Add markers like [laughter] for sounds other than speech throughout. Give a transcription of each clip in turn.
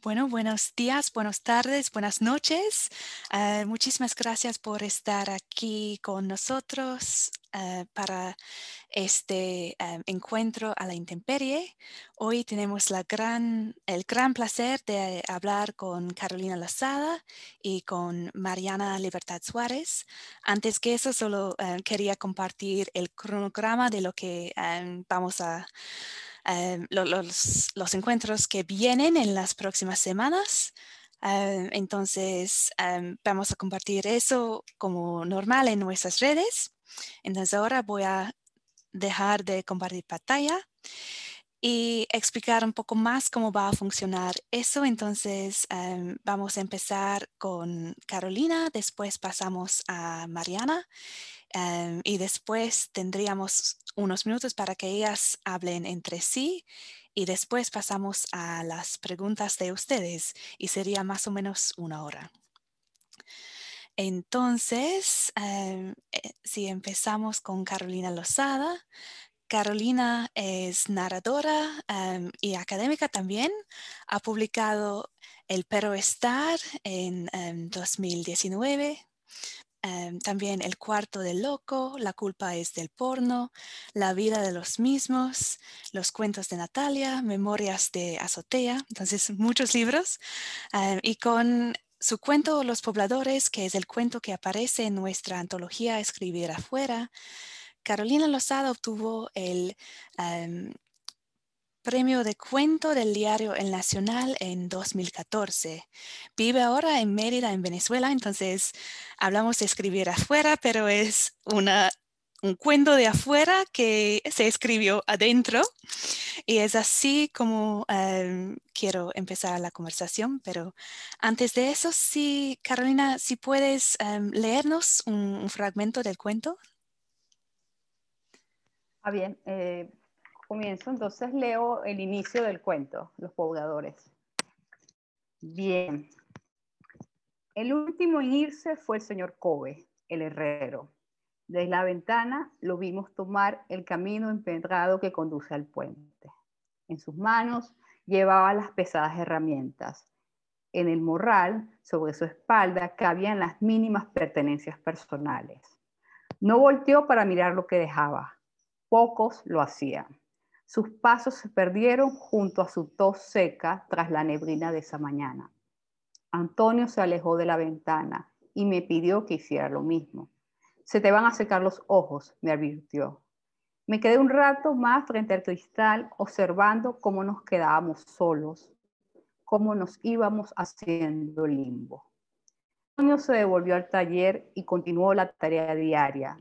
Bueno, buenos días, buenas tardes, buenas noches. Uh, muchísimas gracias por estar aquí con nosotros uh, para este um, encuentro a la intemperie. Hoy tenemos el gran placer de hablar con Carolina Lazada y con Mariana Libertad Suárez. Antes que eso, solo quería compartir el cronograma de lo que vamos a Em, los, encuentros que vienen en las próximas semanas. Em, entonces, em, vamos a compartir eso como normal en nuestras redes. Entonces, ahora voy a dejar de compartir pantalla y explicar un poco más cómo va a funcionar eso. Entonces, vamos a empezar con Carolina, después pasamos a Mariana y después tendríamos unos minutos para que ellas hablen entre sí y después pasamos a las preguntas de ustedes y sería más o menos una hora. Entonces, eh, si empezamos con Carolina Lozada, Carolina es narradora y académica también. Ha publicado El Pero Estar en 2019, Em, también El cuarto del loco, La culpa es del porno, La vida de los mismos, Los cuentos de Natalia, Memorias de azotea, entonces muchos libros. Em, y con su cuento Los pobladores, que es el cuento que aparece en nuestra antología Escribir afuera, Carolina Lozada obtuvo el em, premio de cuento del diario El Nacional en 2014. Vive ahora en Mérida, en Venezuela, entonces hablamos de escribir afuera, pero es una, un cuento de afuera que se escribió adentro. Y es así como em, quiero empezar la conversación, pero antes de eso, sí, Carolina, si puedes em, leernos un, fragmento del cuento. Ah, bien. Eh, Comienzo, entonces leo el inicio del cuento, Los pobladores. Bien. El último en irse fue el señor Kobe, el herrero. Desde la ventana lo vimos tomar el camino empedrado que conduce al puente. En sus manos llevaba las pesadas herramientas. En el morral, sobre su espalda, cabían las mínimas pertenencias personales. No volteó para mirar lo que dejaba. Pocos lo hacían. Sus pasos se perdieron junto a su tos seca tras la neblina de esa mañana. Antonio se alejó de la ventana y me pidió que hiciera lo mismo. Se te van a secar los ojos, me advirtió. Me quedé un rato más frente al cristal observando cómo nos quedábamos solos, cómo nos íbamos haciendo limbo. Antonio se devolvió al taller y continuó la tarea diaria,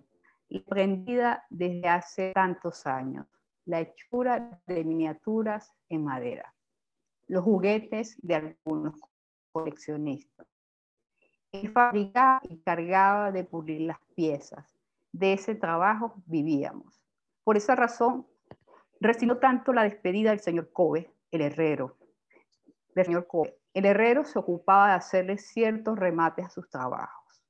aprendida desde hace tantos años la hechura de miniaturas en madera, los juguetes de algunos coleccionistas. Él fabricaba y cargaba de pulir las piezas. De ese trabajo vivíamos. Por esa razón, recibió tanto la despedida del señor Kobe, el herrero. Del señor Kobe. El herrero se ocupaba de hacerle ciertos remates a sus trabajos.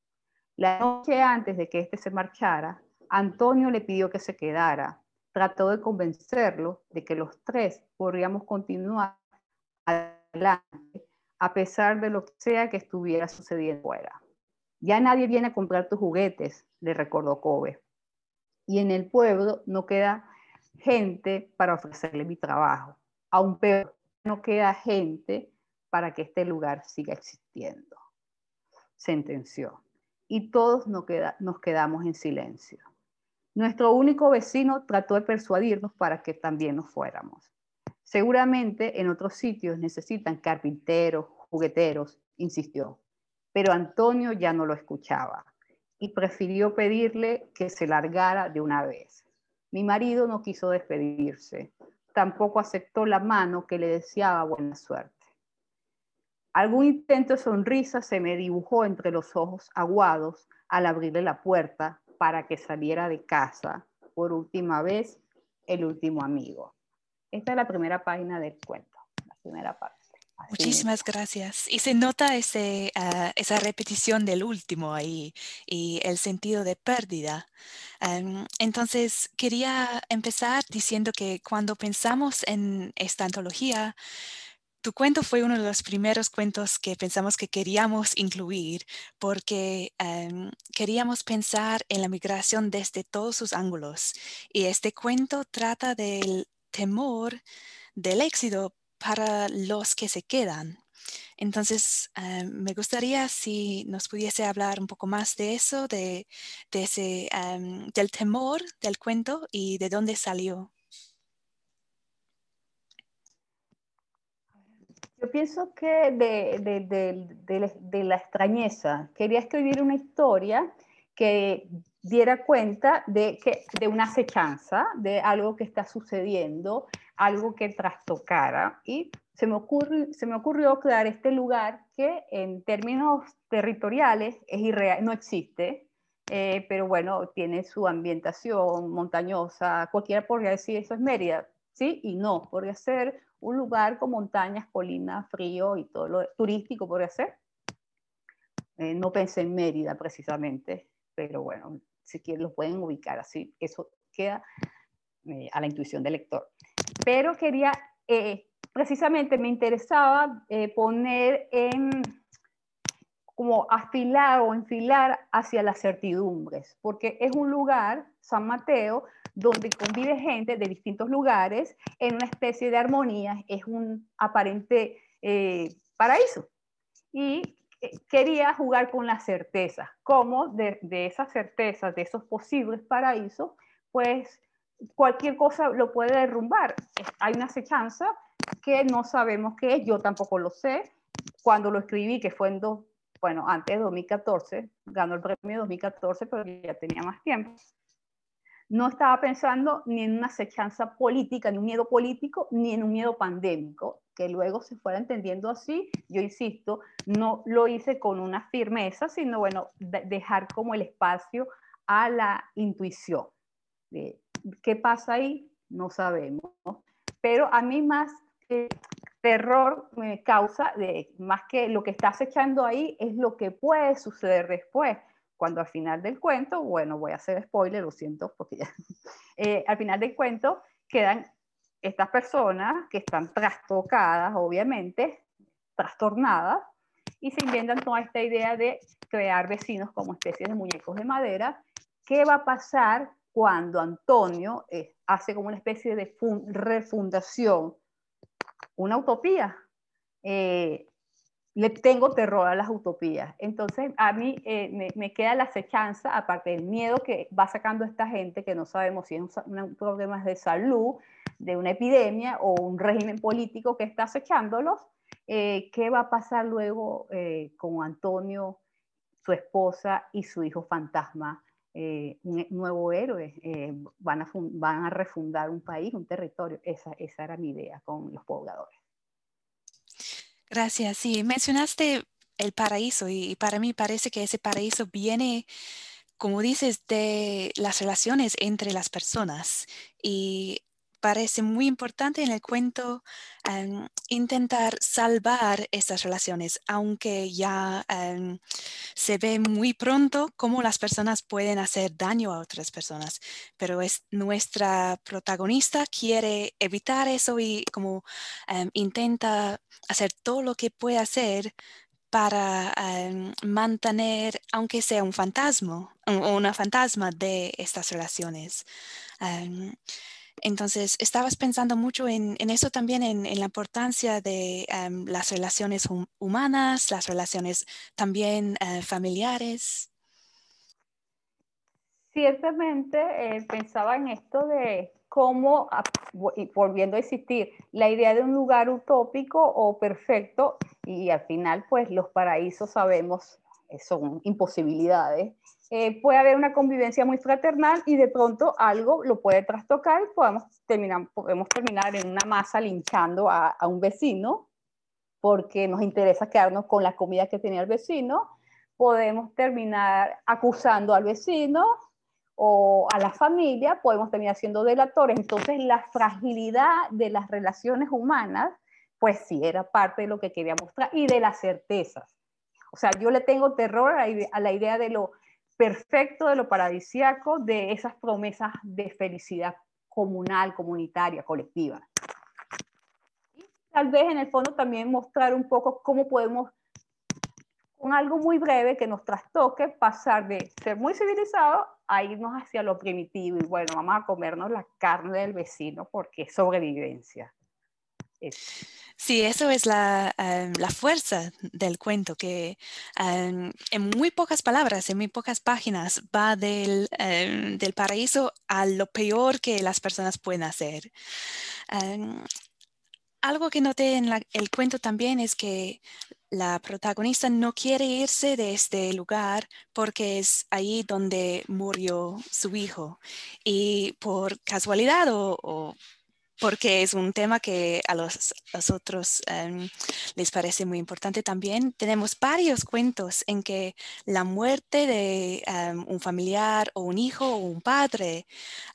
La noche antes de que éste se marchara, Antonio le pidió que se quedara trató de convencerlo de que los tres podríamos continuar adelante a pesar de lo que sea que estuviera sucediendo fuera. Ya nadie viene a comprar tus juguetes, le recordó Kobe. Y en el pueblo no queda gente para ofrecerle mi trabajo. Aún peor, no queda gente para que este lugar siga existiendo. Sentenció. Y todos nos, nos quedamos en silencio. Nuestro único vecino trató de persuadirnos para que también nos fuéramos. Seguramente en otros sitios necesitan carpinteros, jugueteros, insistió. Pero Antonio ya no lo escuchaba y prefirió pedirle que se largara de una vez. Mi marido no quiso despedirse, tampoco aceptó la mano que le deseaba buena suerte. Algún intento de sonrisa se me dibujó entre los ojos aguados al abrirle la puerta para que saliera de casa por última vez el último amigo. Esta es la primera página del cuento, la primera parte. Muchísimas gracias. Y se nota ese, ah, esa repetición del último ahí y el sentido de pérdida. entonces, quería empezar diciendo que cuando pensamos en esta antología, tu cuento fue uno de los primeros cuentos que pensamos que queríamos incluir porque em, queríamos pensar en la migración desde todos sus ángulos. Y este cuento trata del temor del éxito para los que se quedan. Entonces, em, me gustaría si nos pudiese hablar un poco más de eso, de, ese, em, del temor del cuento y de dónde salió. Yo pienso que de, la extrañeza, quería escribir una historia que diera cuenta de, que, de una acechanza, de algo que está sucediendo, algo que trastocara. Y se me, ocurre, se me ocurrió crear este lugar que en términos territoriales es irreal, no existe, eh, pero bueno, tiene su ambientación montañosa. Cualquiera podría decir eso es Mérida, sí y no. Podría ser un lugar con montañas, colinas, frío y todo lo turístico podría ser. Eh, no pensé en Mérida precisamente, pero bueno, si quieren lo pueden ubicar así, eso queda eh, a la intuición del lector. Pero quería, eh, precisamente me interesaba poner en, como afilar o enfilar hacia las certidumbres, porque es un lugar, San Mateo, donde convive gente de distintos lugares en una especie de armonía, es un aparente eh, paraíso. Y eh, quería jugar con las certezas, como de, esas certezas, de esos posibles paraísos, pues cualquier cosa lo puede derrumbar. Hay una acechanza que no sabemos qué es, yo tampoco lo sé. Cuando lo escribí, que fue en dos, bueno, antes de 2014, ganó el premio 2014, pero ya tenía más tiempo no estaba pensando ni en una acechanza política, ni un miedo político, ni en un miedo pandémico, que luego se fuera entendiendo así. Yo insisto, no lo hice con una firmeza, sino bueno, dejar como el espacio a la intuición. ¿Qué pasa ahí? No sabemos. Pero a mí más terror me causa, de, más que lo que está acechando ahí, es lo que puede suceder después cuando al final del cuento, bueno, voy a hacer spoiler, lo siento, porque ya, [laughs] eh, al final del cuento quedan estas personas que están trastocadas, obviamente, trastornadas, y se inventan toda esta idea de crear vecinos como especies de muñecos de madera. ¿Qué va a pasar cuando Antonio eh, hace como una especie de refundación, una utopía? Eh, le tengo terror a las utopías. Entonces, a mí eh, me, queda la acechanza, aparte del miedo que va sacando esta gente, que no sabemos si es un, problema de salud, de una epidemia o un régimen político que está acechándolos, eh, ¿qué va a pasar luego eh, con Antonio, su esposa y su hijo fantasma? Un nuevo héroe, van, a van a refundar un país, un territorio. Esa, esa era mi idea con los pobladores. Gracias. Sí, mencionaste el paraíso y para mí parece que ese paraíso viene, como dices, de las relaciones entre las personas y parece muy importante en el cuento em, intentar salvar estas relaciones, aunque ya em, se ve muy pronto cómo las personas pueden hacer daño a otras personas. Pero es nuestra protagonista quiere evitar eso y como em, intenta hacer todo lo que puede hacer para mantener, aunque sea un fantasma, o una fantasma de estas relaciones. Entonces, estabas pensando mucho en, eso también, en, la importancia de em, las relaciones humanas, las relaciones también eh, familiares. Ciertamente eh, pensaba en esto de cómo, ah, volviendo a existir, la idea de un lugar utópico o perfecto, y al final, pues los paraísos sabemos eh, son imposibilidades, eh, puede haber una convivencia muy fraternal y de pronto algo lo puede trastocar y podemos terminar, podemos terminar en una masa linchando a, a un vecino porque nos interesa quedarnos con la comida que tenía el vecino, podemos terminar acusando al vecino o a la familia, podemos terminar siendo delatores. Entonces, la fragilidad de las relaciones humanas, pues sí, era parte de lo que quería mostrar y de las certezas. O sea, yo le tengo terror a la idea de lo perfecto, de lo paradisiaco, de esas promesas de felicidad comunal, comunitaria, colectiva. tal vez en el fondo también mostrar un poco cómo podemos, con algo muy breve que nos trastoque, pasar de ser muy civilizado a irnos hacia lo primitivo y bueno, vamos a comernos la carne del vecino porque es sobrevivencia. Sí, eso es la, em, la, fuerza del cuento, que em, en muy pocas palabras, en muy pocas páginas, va del, em, del paraíso a lo peor que las personas pueden hacer. algo que noté en el cuento también es que la protagonista no quiere irse de este lugar porque es ahí donde murió su hijo. Y por casualidad o porque es un tema que a los, otros em, les parece muy importante también. Tenemos varios cuentos en que la muerte de em, un familiar o un hijo o un padre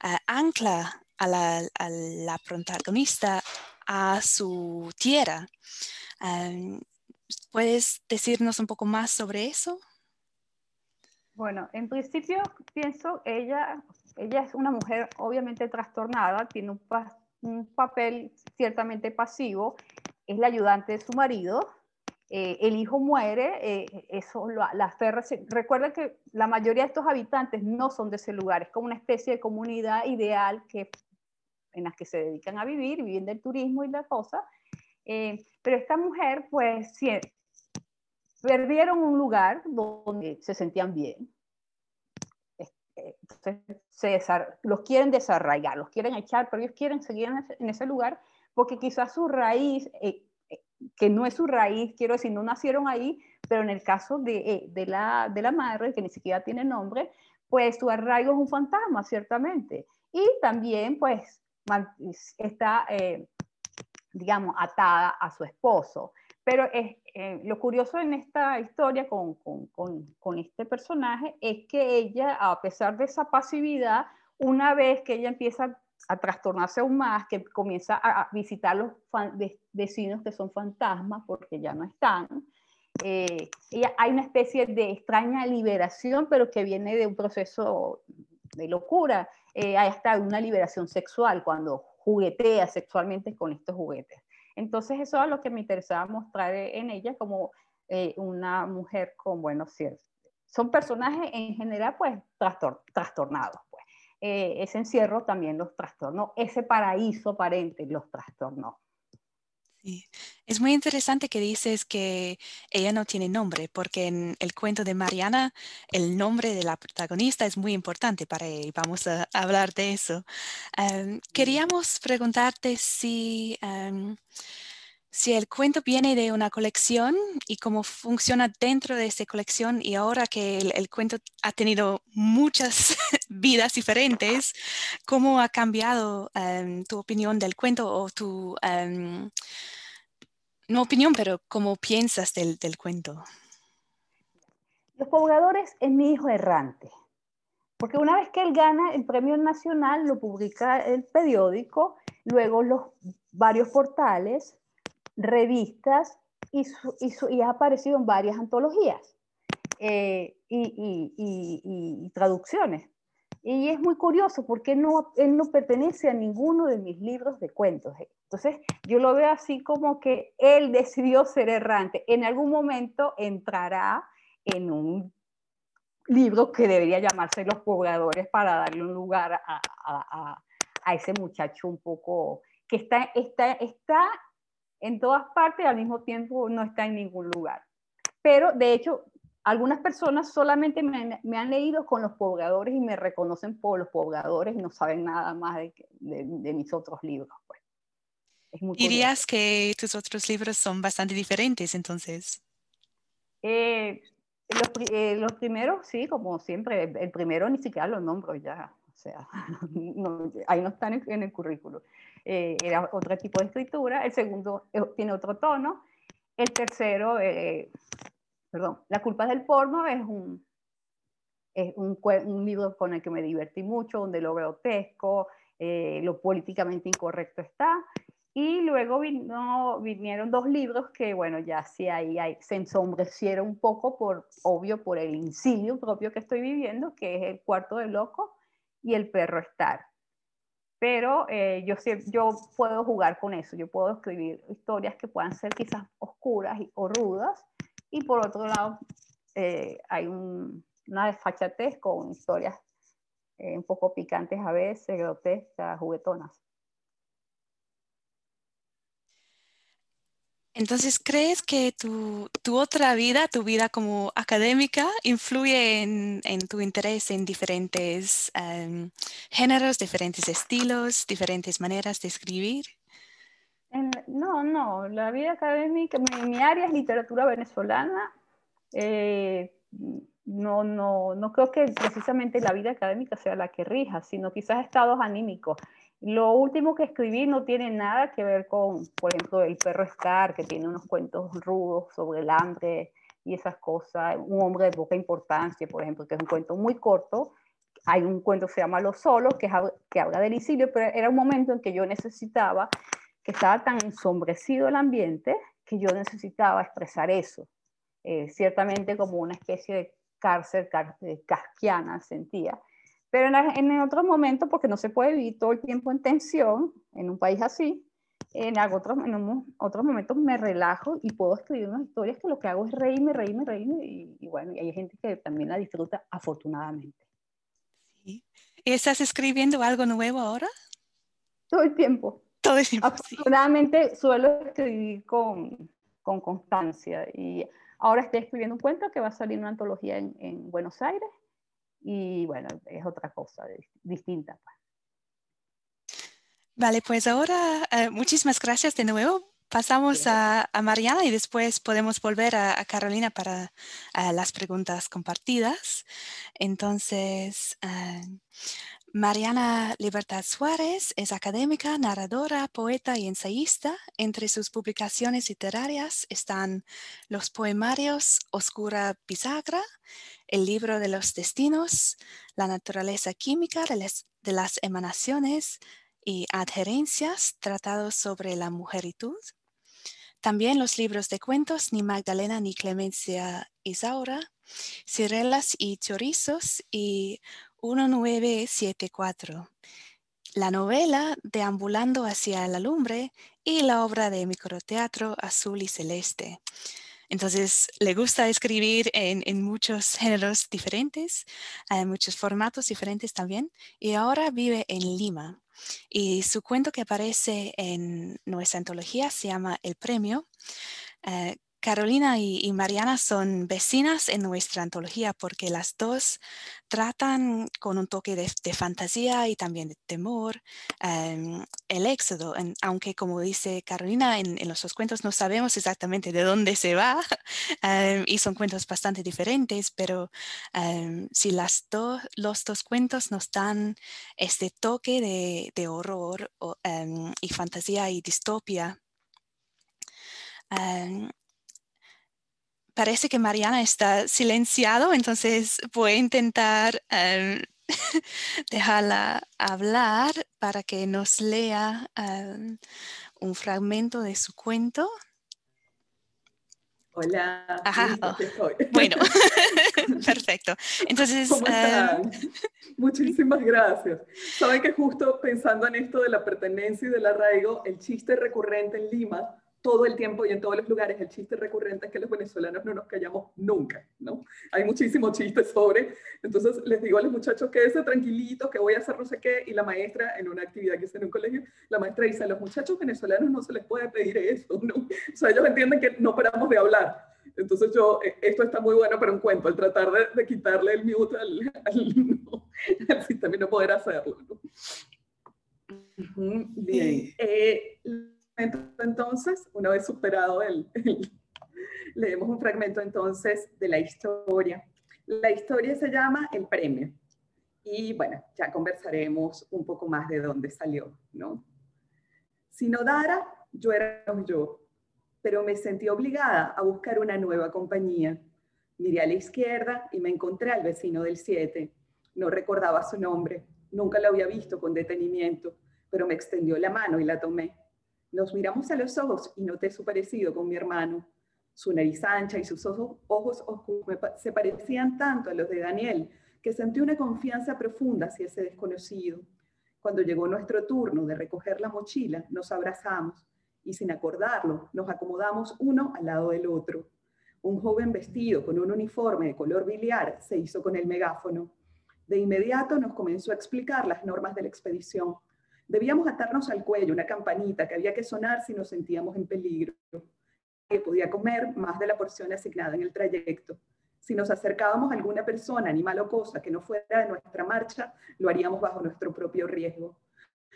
eh, ancla a la, protagonista a su tierra. Em, ¿Puedes decirnos un poco más sobre eso? Bueno, en principio pienso, ella, ella es una mujer obviamente trastornada, tiene un, un papel ciertamente pasivo, es la ayudante de su marido, eh, el hijo muere, eh, eso la fe, recuerda que la mayoría de estos habitantes no son de ese lugar, es como una especie de comunidad ideal que, en las que se dedican a vivir, viven del turismo y la cosa, eh, pero esta mujer pues sí, perdieron un lugar donde se sentían bien, entonces se los quieren desarraigar, los quieren echar, pero ellos quieren seguir en ese, lugar porque quizás su raíz, eh, eh, que no es su raíz, quiero decir, no nacieron ahí, pero en el caso de, eh, de, la, de la madre, que ni siquiera tiene nombre, pues su arraigo es un fantasma, ciertamente. Y también, pues, está, digamos, atada a su esposo. Pero es, eh, lo curioso en esta historia con, con, con, este personaje es que ella, a pesar de esa pasividad, una vez que ella empieza a trastornarse aún más, que comienza a visitar los vecinos que son fantasmas porque ya no están, eh, ella, hay una especie de extraña liberación, pero que viene de un proceso de locura. Eh, hasta una liberación sexual cuando juguetea sexualmente con estos juguetes. Entonces eso es lo que me interesaba mostrar en ella como eh, una mujer con buenos ciertos. Son personajes en general pues trastornados. Pues. Eh, ese encierro también los trastornó, ese paraíso aparente los trastornó. Sí. Es muy interesante que dices que ella no tiene nombre, porque en el cuento de Mariana el nombre de la protagonista es muy importante para ella y vamos a hablar de eso. queríamos preguntarte si, si el cuento viene de una colección y cómo funciona dentro de esa colección y ahora que el, cuento ha tenido muchas [laughs] vidas diferentes, ¿cómo ha cambiado tu opinión del cuento o tu no opinión, pero cómo piensas del, del cuento. Los pobladores es mi hijo errante, porque una vez que él gana el premio nacional, lo publica el periódico, luego los varios portales, revistas y, y, ha aparecido en varias antologías eh, y, y, traducciones. Y es muy curioso porque no, él no pertenece a ninguno de mis libros de cuentos. Entonces, yo lo veo así como que él decidió ser errante. En algún momento entrará en un libro que debería llamarse Los pobladores para darle un lugar a, a, a ese muchacho un poco que está, está, está en todas partes y al mismo tiempo no está en ningún lugar. Pero de hecho, algunas personas solamente me, han leído con los pobladores y me reconocen por los pobladores y no saben nada más de, mis otros libros. Pues. ¿Dirías que tus otros libros son bastante diferentes entonces? Eh, eh, los, primeros, sí, como siempre. El, primero ni siquiera lo nombro ya. O sea, [laughs] ahí no están en, el currículo. Eh, era otro tipo de escritura. El segundo tiene otro tono. El tercero perdón, La culpa del porno es un, es un, un, libro con el que me divertí mucho, donde lo grotesco, eh, lo políticamente incorrecto está. Y luego vino, vinieron dos libros que, bueno, ya sí ahí, se ensombrecieron un poco, por, obvio, por el insidio propio que estoy viviendo, que es El cuarto de loco y El perro estar. pero eh, yo, yo puedo jugar con eso, yo puedo escribir historias que puedan ser quizás oscuras o rudas, y por otro lado eh, hay una desfachatez con historias eh, un poco picantes a veces, grotescas, juguetonas. Entonces, ¿crees que tu, otra vida, tu vida como académica, influye en, tu interés en diferentes em, géneros, diferentes estilos, diferentes maneras de escribir? no, no, la vida académica, mi, área es literatura venezolana. Eh, no, no, no creo que precisamente la vida académica sea la que rija, sino quizás estados anímicos. Lo último que escribí no tiene nada que ver con, por ejemplo, El perro Scar, que tiene unos cuentos rudos sobre el hambre y esas cosas. Un hombre de poca importancia, por ejemplo, que es un cuento muy corto. Hay un cuento que se llama Los Solos, que, que habla del exilio, pero era un momento en que yo necesitaba, que estaba tan ensombrecido el ambiente, que yo necesitaba expresar eso. Eh, ciertamente como una especie de cárcel casquiana sentía pero en, otros momentos, porque no se puede vivir todo el tiempo en tensión en un país así, en, otros, en otros momentos me relajo y puedo escribir unas historias que lo que hago es reírme, reírme, reírme. Y, bueno, y hay gente que también la disfruta afortunadamente. Sí. ¿Y estás escribiendo algo nuevo ahora? Todo el tiempo. Todo el tiempo. Afortunadamente suelo escribir con, con, constancia. Y ahora estoy escribiendo un cuento que va a salir en una antología en, en Buenos Aires y bueno, es otra cosa distinta. Pues. Vale, pues ahora eh, muchísimas gracias de nuevo. Pasamos a, Mariana y después podemos volver a, Carolina para las preguntas compartidas. Entonces, eh, Mariana Libertad Suárez es académica, narradora, poeta y ensayista. Entre sus publicaciones literarias están los poemarios Oscura Bisagra, El libro de los destinos, La naturaleza química de las, emanaciones y adherencias, tratados sobre la mujeritud. También los libros de cuentos Ni Magdalena ni Clemencia Isaura, Cirelas y Chorizos y 1974. La novela Deambulando hacia la lumbre y la obra de microteatro Azul y Celeste. Entonces, le gusta escribir en, muchos géneros diferentes, en muchos formatos diferentes también, y ahora vive en Lima. Y su cuento que aparece en nuestra antología se llama El Premio, eh, Carolina y, Mariana son vecinas en nuestra antología porque las dos tratan con un toque de, fantasía y también de temor em, el éxodo, aunque como dice Carolina en, los dos cuentos no sabemos exactamente de dónde se va [laughs] em, y son cuentos bastante diferentes, pero em, si las los dos cuentos nos dan este toque de, horror y fantasía y distopia, parece que Mariana está silenciado, entonces voy a intentar em, [laughs] dejarla hablar para que nos lea em, un fragmento de su cuento. Hola. Oh, bueno, [laughs] [laughs] perfecto. Entonces, em, muchísimas gracias. Saben que justo pensando en esto de la pertenencia y del arraigo, el chiste recurrente en Lima todo el tiempo y en todos los lugares el chiste recurrente es que los venezolanos no nos callamos nunca, ¿no? Hay muchísimos chistes sobre, entonces les digo a los muchachos que ese tranquilitos, que voy a hacer no sé qué, y la maestra en una actividad que hice en un colegio, la maestra dice, a los muchachos venezolanos no se les puede pedir eso, ¿no? O sea, ellos entienden que no paramos de hablar. Entonces yo, eh, esto está muy bueno para un cuento, el tratar de, quitarle el mute al, [laughs] al, sistema y no poder hacerlo, ¿no? Bien. Eh, entonces, una vez superado el, leemos un fragmento entonces de la historia. La historia se llama El Premio. Y bueno, ya conversaremos un poco más de dónde salió, ¿no? Si no dara, yo era yo, pero me sentí obligada a buscar una nueva compañía. Miré a la izquierda y me encontré al vecino del 7. No recordaba su nombre, nunca lo había visto con detenimiento, pero me extendió la mano y la tomé. Nos miramos a los ojos y noté su parecido con mi hermano. Su nariz ancha y sus ojos, oscuros se parecían tanto a los de Daniel que sentí una confianza profunda hacia ese desconocido. Cuando llegó nuestro turno de recoger la mochila, nos abrazamos y sin acordarlo, nos acomodamos uno al lado del otro. Un joven vestido con un uniforme de color biliar se hizo con el megáfono. De inmediato nos comenzó a explicar las normas de la expedición. Debíamos atarnos al cuello una campanita que había que sonar si nos sentíamos en peligro. Que podía comer más de la porción asignada en el trayecto. Si nos acercábamos a alguna persona, animal o cosa que no fuera de nuestra marcha, lo haríamos bajo nuestro propio riesgo.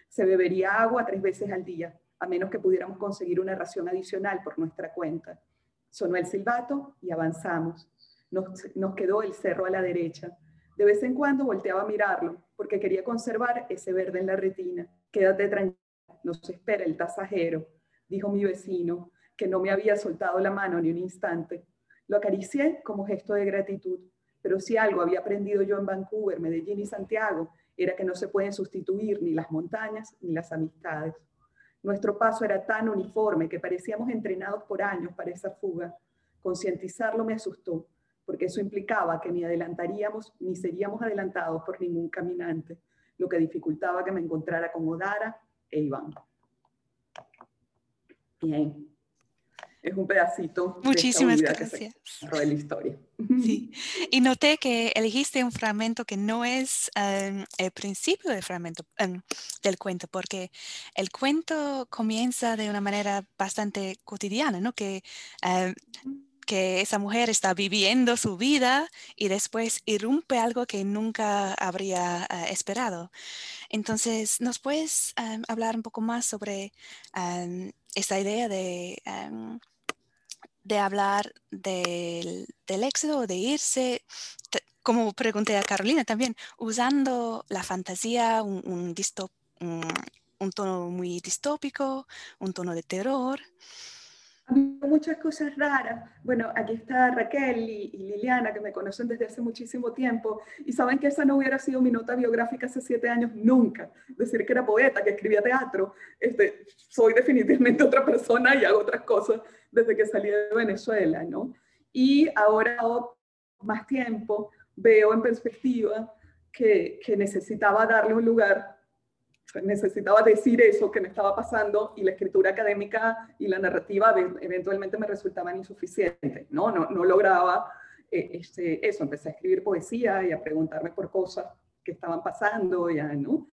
Se bebería agua tres veces al día, a menos que pudiéramos conseguir una ración adicional por nuestra cuenta. Sonó el silbato y avanzamos. Nos, nos quedó el cerro a la derecha. De vez en cuando volteaba a mirarlo, porque quería conservar ese verde en la retina. Quédate tranquila, nos espera el tasajero, dijo mi vecino, que no me había soltado la mano ni un instante. Lo acaricié como gesto de gratitud, pero si algo había aprendido yo en Vancouver, Medellín y Santiago, era que no se pueden sustituir ni las montañas ni las amistades. Nuestro paso era tan uniforme que parecíamos entrenados por años para esa fuga. Concientizarlo me asustó, porque eso implicaba que ni adelantaríamos ni seríamos adelantados por ningún caminante, lo que dificultaba que me encontrara con Odara e Iván. Bien, es un pedacito Muchísimas de gracias. de la historia. Sí. [laughs] Y noté que elegiste un fragmento que no es em, el principio del fragmento em, del cuento, porque el cuento comienza de una manera bastante cotidiana, ¿no? Que em, que esa mujer está viviendo su vida y después irrumpe algo que nunca habría eh, esperado. Entonces, ¿nos puedes hablar un poco más sobre esa idea de de hablar del, del éxodo, de irse, como pregunté a Carolina también, usando la fantasía, un, un, tono muy distópico, un tono de terror muchas cosas raras. Bueno, aquí está Raquel y, Liliana, que me conocen desde hace muchísimo tiempo, y saben que esa no hubiera sido mi nota biográfica hace siete años nunca. Decir que era poeta, que escribía teatro. Este, soy definitivamente otra persona y hago otras cosas desde que salí de Venezuela, ¿no? Y ahora, más tiempo, veo en perspectiva que, que necesitaba darle un lugar necesitaba decir eso que me estaba pasando y la escritura académica y la narrativa eventualmente me resultaban insuficientes, ¿no? No, no lograba eh, este, eso, empecé a escribir poesía y a preguntarme por cosas que estaban pasando, ya, ¿no?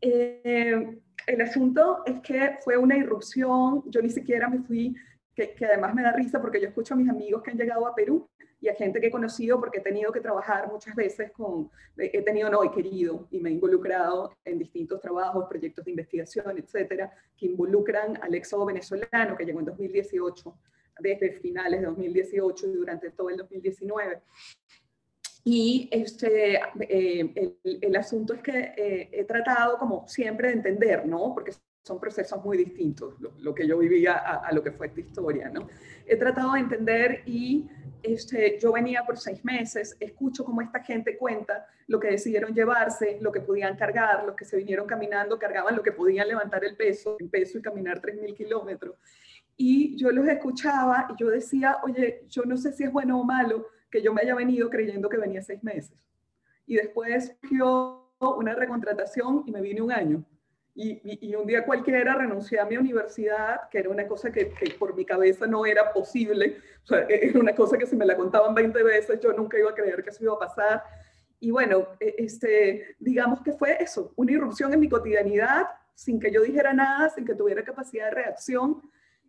Eh, el asunto es que fue una irrupción, yo ni siquiera me fui, que, que además me da risa porque yo escucho a mis amigos que han llegado a Perú y a gente que he conocido porque he tenido que trabajar muchas veces con, he tenido, no, he querido y me he involucrado en distintos trabajos, proyectos de investigación, etcétera, que involucran al éxodo venezolano que llegó en 2018, desde finales de 2018 y durante todo el 2019. Y este, eh, el, asunto es que eh, he tratado, como siempre, de entender, ¿no? Porque son procesos muy distintos, lo, que yo vivía a, lo que fue esta historia, ¿no? He tratado de entender y este, yo venía por seis meses, escucho cómo esta gente cuenta lo que decidieron llevarse, lo que podían cargar, los que se vinieron caminando cargaban lo que podían levantar el peso, el peso y caminar 3.000 kilómetros. Y yo los escuchaba y yo decía, oye, yo no sé si es bueno o malo que yo me haya venido creyendo que venía seis meses. Y después yo una recontratación y me vine un año. Y, un día cualquiera renuncié a mi universidad, que era una cosa que, por mi cabeza no era posible, o e, era una cosa que si me la contaban 20 veces yo nunca iba a creer que eso iba a pasar. Y bueno, e, este, digamos que fue eso, una irrupción en mi cotidianidad, sin que yo dijera nada, sin que tuviera capacidad de reacción.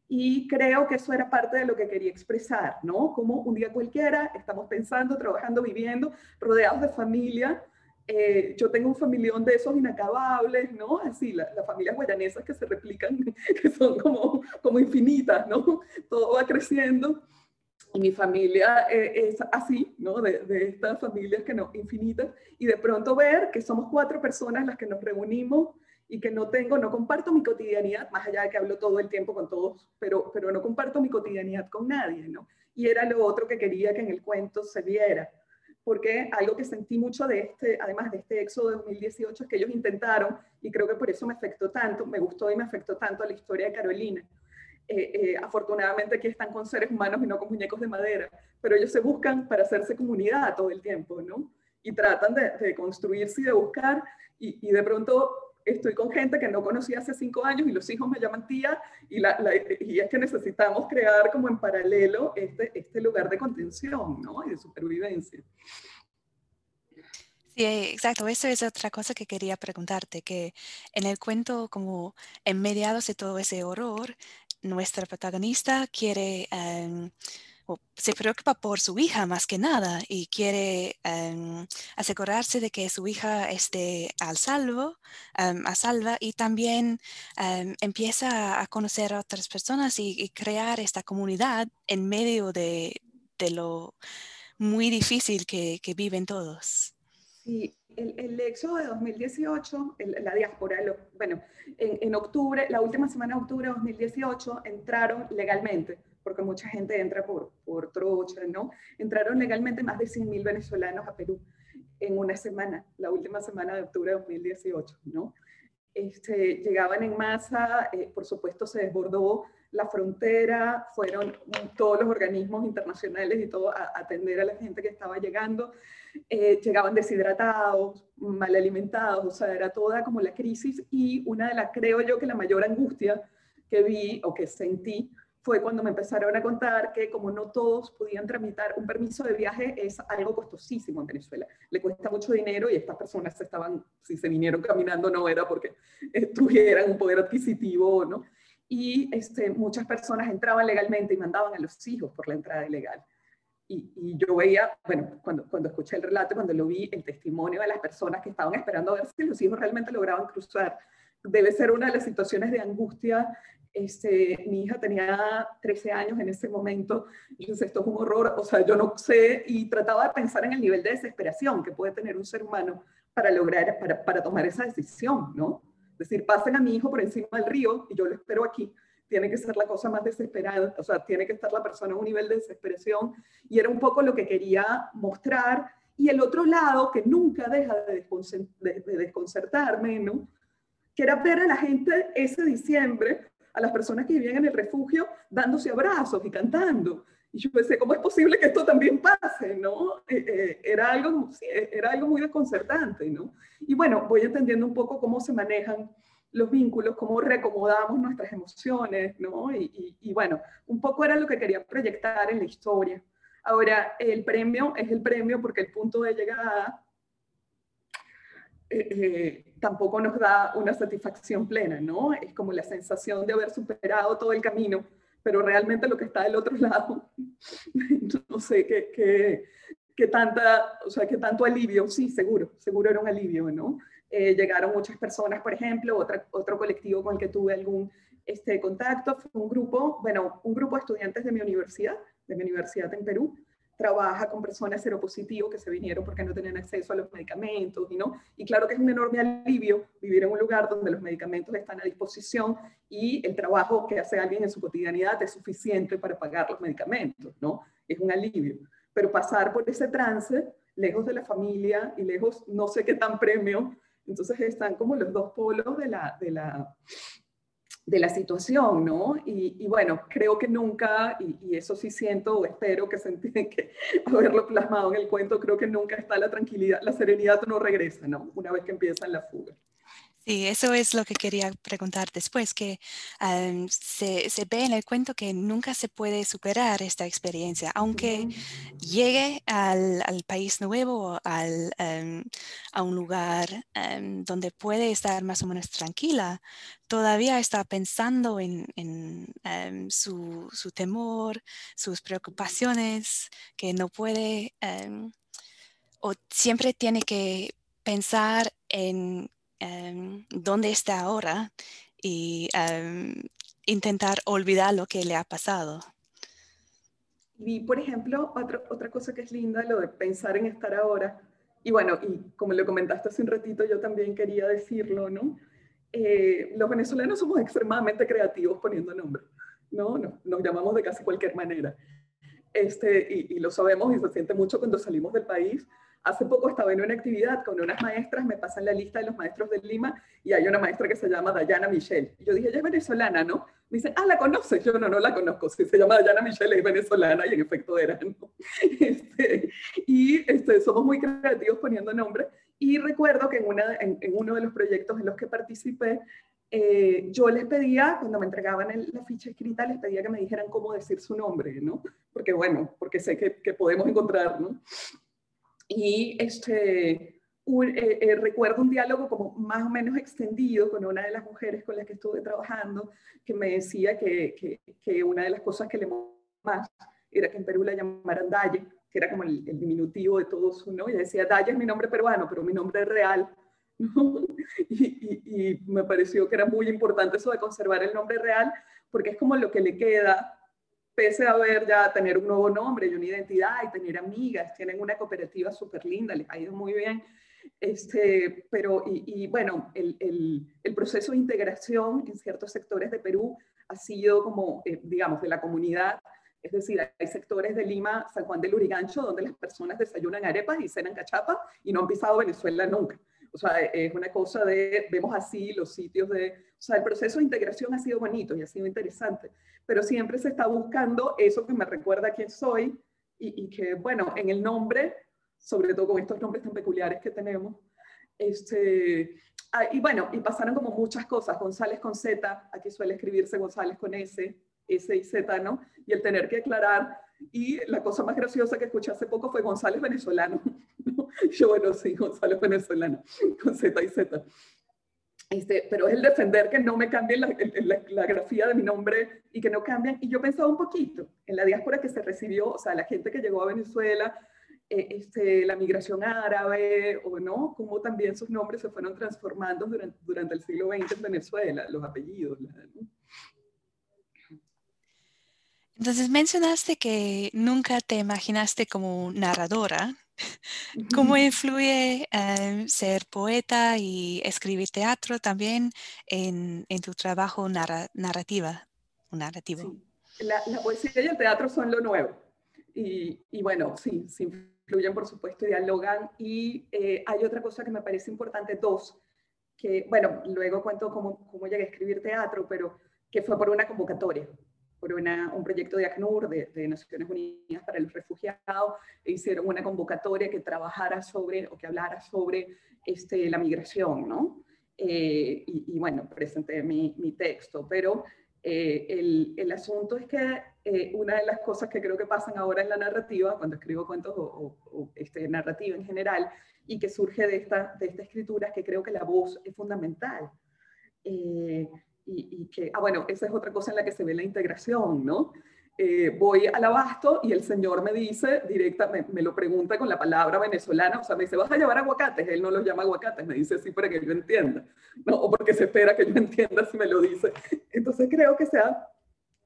Y creo que eso era parte de lo que quería expresar, ¿no? Como un día cualquiera estamos pensando, trabajando, viviendo, rodeados de familia, eh, yo tengo un familión de esos inacabables, ¿no? Así, las familias guayanesas que se replican, [laughs] que son como, como infinitas, ¿no? Todo va creciendo. Y mi familia eh, es así, ¿no? De, de, estas familias que no, infinitas. Y de pronto ver que somos cuatro personas las que nos reunimos y que no tengo, no comparto mi cotidianidad, más allá de que hablo todo el tiempo con todos, pero, pero no comparto mi cotidianidad con nadie, ¿no? Y era lo otro que quería que en el cuento se viera porque algo que sentí mucho de este, además de este éxodo de 2018, es que ellos intentaron, y creo que por eso me afectó tanto, me gustó y me afectó tanto la historia de Carolina. Eh, eh, afortunadamente aquí están con seres humanos y no con muñecos de madera, pero ellos se buscan para hacerse comunidad todo el tiempo, ¿no? Y tratan de, construirse y de buscar, y, y de pronto estoy con gente que no conocía hace cinco años y los hijos me llaman tía y, la, y es que necesitamos crear como en paralelo este, este lugar de contención ¿no? y de supervivencia. Sí, exacto. Eso es otra cosa que quería preguntarte, que en el cuento, como en mediados de todo ese horror, nuestra protagonista quiere em, se preocupa por su hija más que nada y quiere em, asegurarse de que su hija esté al salvo, em, a salva y también em, empieza a conocer a otras personas y, crear esta comunidad en medio de, lo muy difícil que, viven todos. Sí, el, éxodo de 2018, la diáspora, bueno, en, en octubre, la última semana de octubre de 2018 entraron legalmente porque mucha gente entra por, por trocha, ¿no? Entraron legalmente más de 100.000 venezolanos a Perú en una semana, la última semana de octubre de 2018, ¿no? Este, llegaban en masa, eh, por supuesto se desbordó la frontera, fueron todos los organismos internacionales y todo a, atender a la gente que estaba llegando, eh, llegaban deshidratados, mal alimentados, o sea, era toda como la crisis y una de las, creo yo que la mayor angustia que vi o que sentí fue cuando me empezaron a contar que como no todos podían tramitar un permiso de viaje, es algo costosísimo en Venezuela. Le cuesta mucho dinero y estas personas estaban, si se vinieron caminando no era porque tuvieran un poder adquisitivo, ¿no? Y este, muchas personas entraban legalmente y mandaban a los hijos por la entrada ilegal. Y, y, yo veía, bueno, cuando, cuando escuché el relato, cuando lo vi, el testimonio de las personas que estaban esperando a ver si los hijos realmente lograban cruzar, debe ser una de las situaciones de angustia este, mi hija tenía 13 años en ese momento, yo esto es un horror, o sea, yo no sé, y trataba de pensar en el nivel de desesperación que puede tener un ser humano para lograr, para, para tomar esa decisión, ¿no? Es decir, pasen a mi hijo por encima del río y yo lo espero aquí. Tiene que ser la cosa más desesperada, o sea, tiene que estar la persona a un nivel de desesperación, y era un poco lo que quería mostrar. Y el otro lado, que nunca deja de, de desconcertarme, ¿no? Que era ver a la gente ese diciembre a las personas que vivían en el refugio dándose abrazos y cantando. Y yo pensé, ¿cómo es posible que esto también pase? ¿no? Eh, eh, era, algo, era algo muy desconcertante. ¿no? Y bueno, voy entendiendo un poco cómo se manejan los vínculos, cómo reacomodamos nuestras emociones, ¿no? Y, y, bueno, un poco era lo que quería proyectar en la historia. Ahora, el premio es el premio porque el punto de llegada eh, eh, tampoco nos da una satisfacción plena, ¿no? Es como la sensación de haber superado todo el camino, pero realmente lo que está del otro [laughs] lado, no sé qué, qué, qué, tanta, o sea, qué tanto alivio, sí, seguro, seguro era un alivio, ¿no? Eh, llegaron muchas personas, por ejemplo, otra, otro colectivo con el que tuve algún este, contacto fue un grupo, bueno, un grupo de estudiantes de mi universidad, de mi universidad en Perú, trabaja con personas seropositivos que se vinieron porque no tenían acceso a los medicamentos, ¿no? Y claro que es un enorme alivio vivir en un lugar donde los medicamentos están a disposición y el trabajo que hace alguien en su cotidianidad es suficiente para pagar los medicamentos, ¿no? Es un alivio. Pero pasar por ese trance, lejos de la familia y lejos no sé qué tan premio, entonces están como los dos polos de la, de la, de la situación, ¿no? Y, bueno, creo que nunca, y, eso sí siento o espero que se que [laughs] haberlo plasmado en el cuento, creo que nunca está la tranquilidad, la serenidad no regresa, ¿no? Una vez que empieza la fuga. Sí, eso es lo que quería preguntar después, que se, ve en el cuento que nunca se puede superar esta experiencia, aunque llegue al, país nuevo, al, a un lugar donde puede estar más o menos tranquila, todavía está pensando en, su, su, temor, sus preocupaciones, que no puede o siempre tiene que pensar en Em, dónde está ahora y em, intentar olvidar lo que le ha pasado. Y, por ejemplo, otra cosa que es linda, lo de pensar en estar ahora. Y bueno, y como le comentaste hace un ratito, yo también quería decirlo, ¿no? Eh, los venezolanos somos extremadamente creativos poniendo nombres, ¿no? Nos, nos llamamos de casi cualquier manera. Este, y, lo sabemos y se siente mucho cuando salimos del país Hace poco estaba en una actividad con unas maestras, me pasan la lista de los maestros de Lima y hay una maestra que se llama Dayana Michelle. yo dije, ella es venezolana, ¿no? Me dicen, ah, ¿la conoces? Yo no, no la conozco. Sí, [laughs] se llama Dayana Michelle, es venezolana y en efecto era, ¿no? [laughs] Este, y este, somos muy creativos poniendo nombre. Y recuerdo que en, una, en, uno de los proyectos en los que participé, eh, yo les pedía, cuando me entregaban la ficha escrita, les pedía que me dijeran cómo decir su nombre, ¿no? Porque bueno, porque sé que, que podemos encontrar, ¿no? Y este, eh, eh, recuerdo un diálogo como más o menos extendido con una de las mujeres con las que estuve trabajando, que me decía que, que, una de las cosas que le más era que en Perú la llamaran Daye, que era como el, diminutivo de todo su ¿no? Y decía, Daye es mi nombre peruano, pero mi nombre es real. [laughs] Y, me pareció que era muy importante eso de conservar el nombre real, porque es como lo que le queda pese a haber ya tener un nuevo nombre y una identidad y tener amigas, tienen una cooperativa súper linda, les ha ido muy bien. Este, pero, y, bueno, el, el, proceso de integración en ciertos sectores de Perú ha sido como, eh, digamos, de la comunidad. Es decir, hay sectores de Lima, San Juan del Urigancho, donde las personas desayunan arepas y cenan cachapa y no han pisado Venezuela nunca. O sea, es una cosa de, vemos así los sitios de, o sea, el proceso de integración ha sido bonito y ha sido interesante, pero siempre se está buscando eso que me recuerda a quién soy y, que, bueno, en el nombre, sobre todo con estos nombres tan peculiares que tenemos, este, ah, y bueno, y pasaron como muchas cosas, González con Z, aquí suele escribirse González con S, S y Z, ¿no? Y el tener que aclarar, y la cosa más graciosa que escuché hace poco fue González venezolano. [laughs] Yo, bueno, sí, González venezolano, con Z y Z. Este, pero es el defender que no me cambien la, la, grafía de mi nombre y que no cambien. Y yo pensaba un poquito en la diáspora que se recibió, o sea, la gente que llegó a Venezuela, eh, este, la migración árabe, o no, cómo también sus nombres se fueron transformando durante, durante el siglo XX en Venezuela, los apellidos. Entonces mencionaste que nunca te imaginaste como narradora. [laughs] ¿Cómo influye eh, ser poeta y escribir teatro también en, tu trabajo narrativa, narrativo? La, poesía y el teatro son lo nuevo. Y, bueno, sí, sí influyen, por supuesto, dialogan. Y eh, hay otra cosa que me parece importante, dos, que, bueno, luego cuento cómo, cómo llegué a escribir teatro, pero que fue por una convocatoria por un proyecto de ACNUR, de, Naciones Unidas para los Refugiados, e hicieron una convocatoria que trabajara sobre, o que hablara sobre este, la migración, ¿no? Eh, y, bueno, presenté mi, mi texto, pero eh, el, el, asunto es que eh, una de las cosas que creo que pasan ahora en la narrativa, cuando escribo cuentos o, este, narrativa en general, y que surge de esta, de esta escritura, es que creo que la voz es fundamental y, que, ah, bueno, esa es otra cosa en la que se ve la integración, ¿no? Eh, voy al abasto y el señor me dice directa, me, lo pregunta con la palabra venezolana, o sea, me dice, ¿vas a llevar aguacates? Él no los llama aguacates, me dice así para que yo entienda, ¿no? O porque se espera que yo entienda si me lo dice. Entonces creo que se ha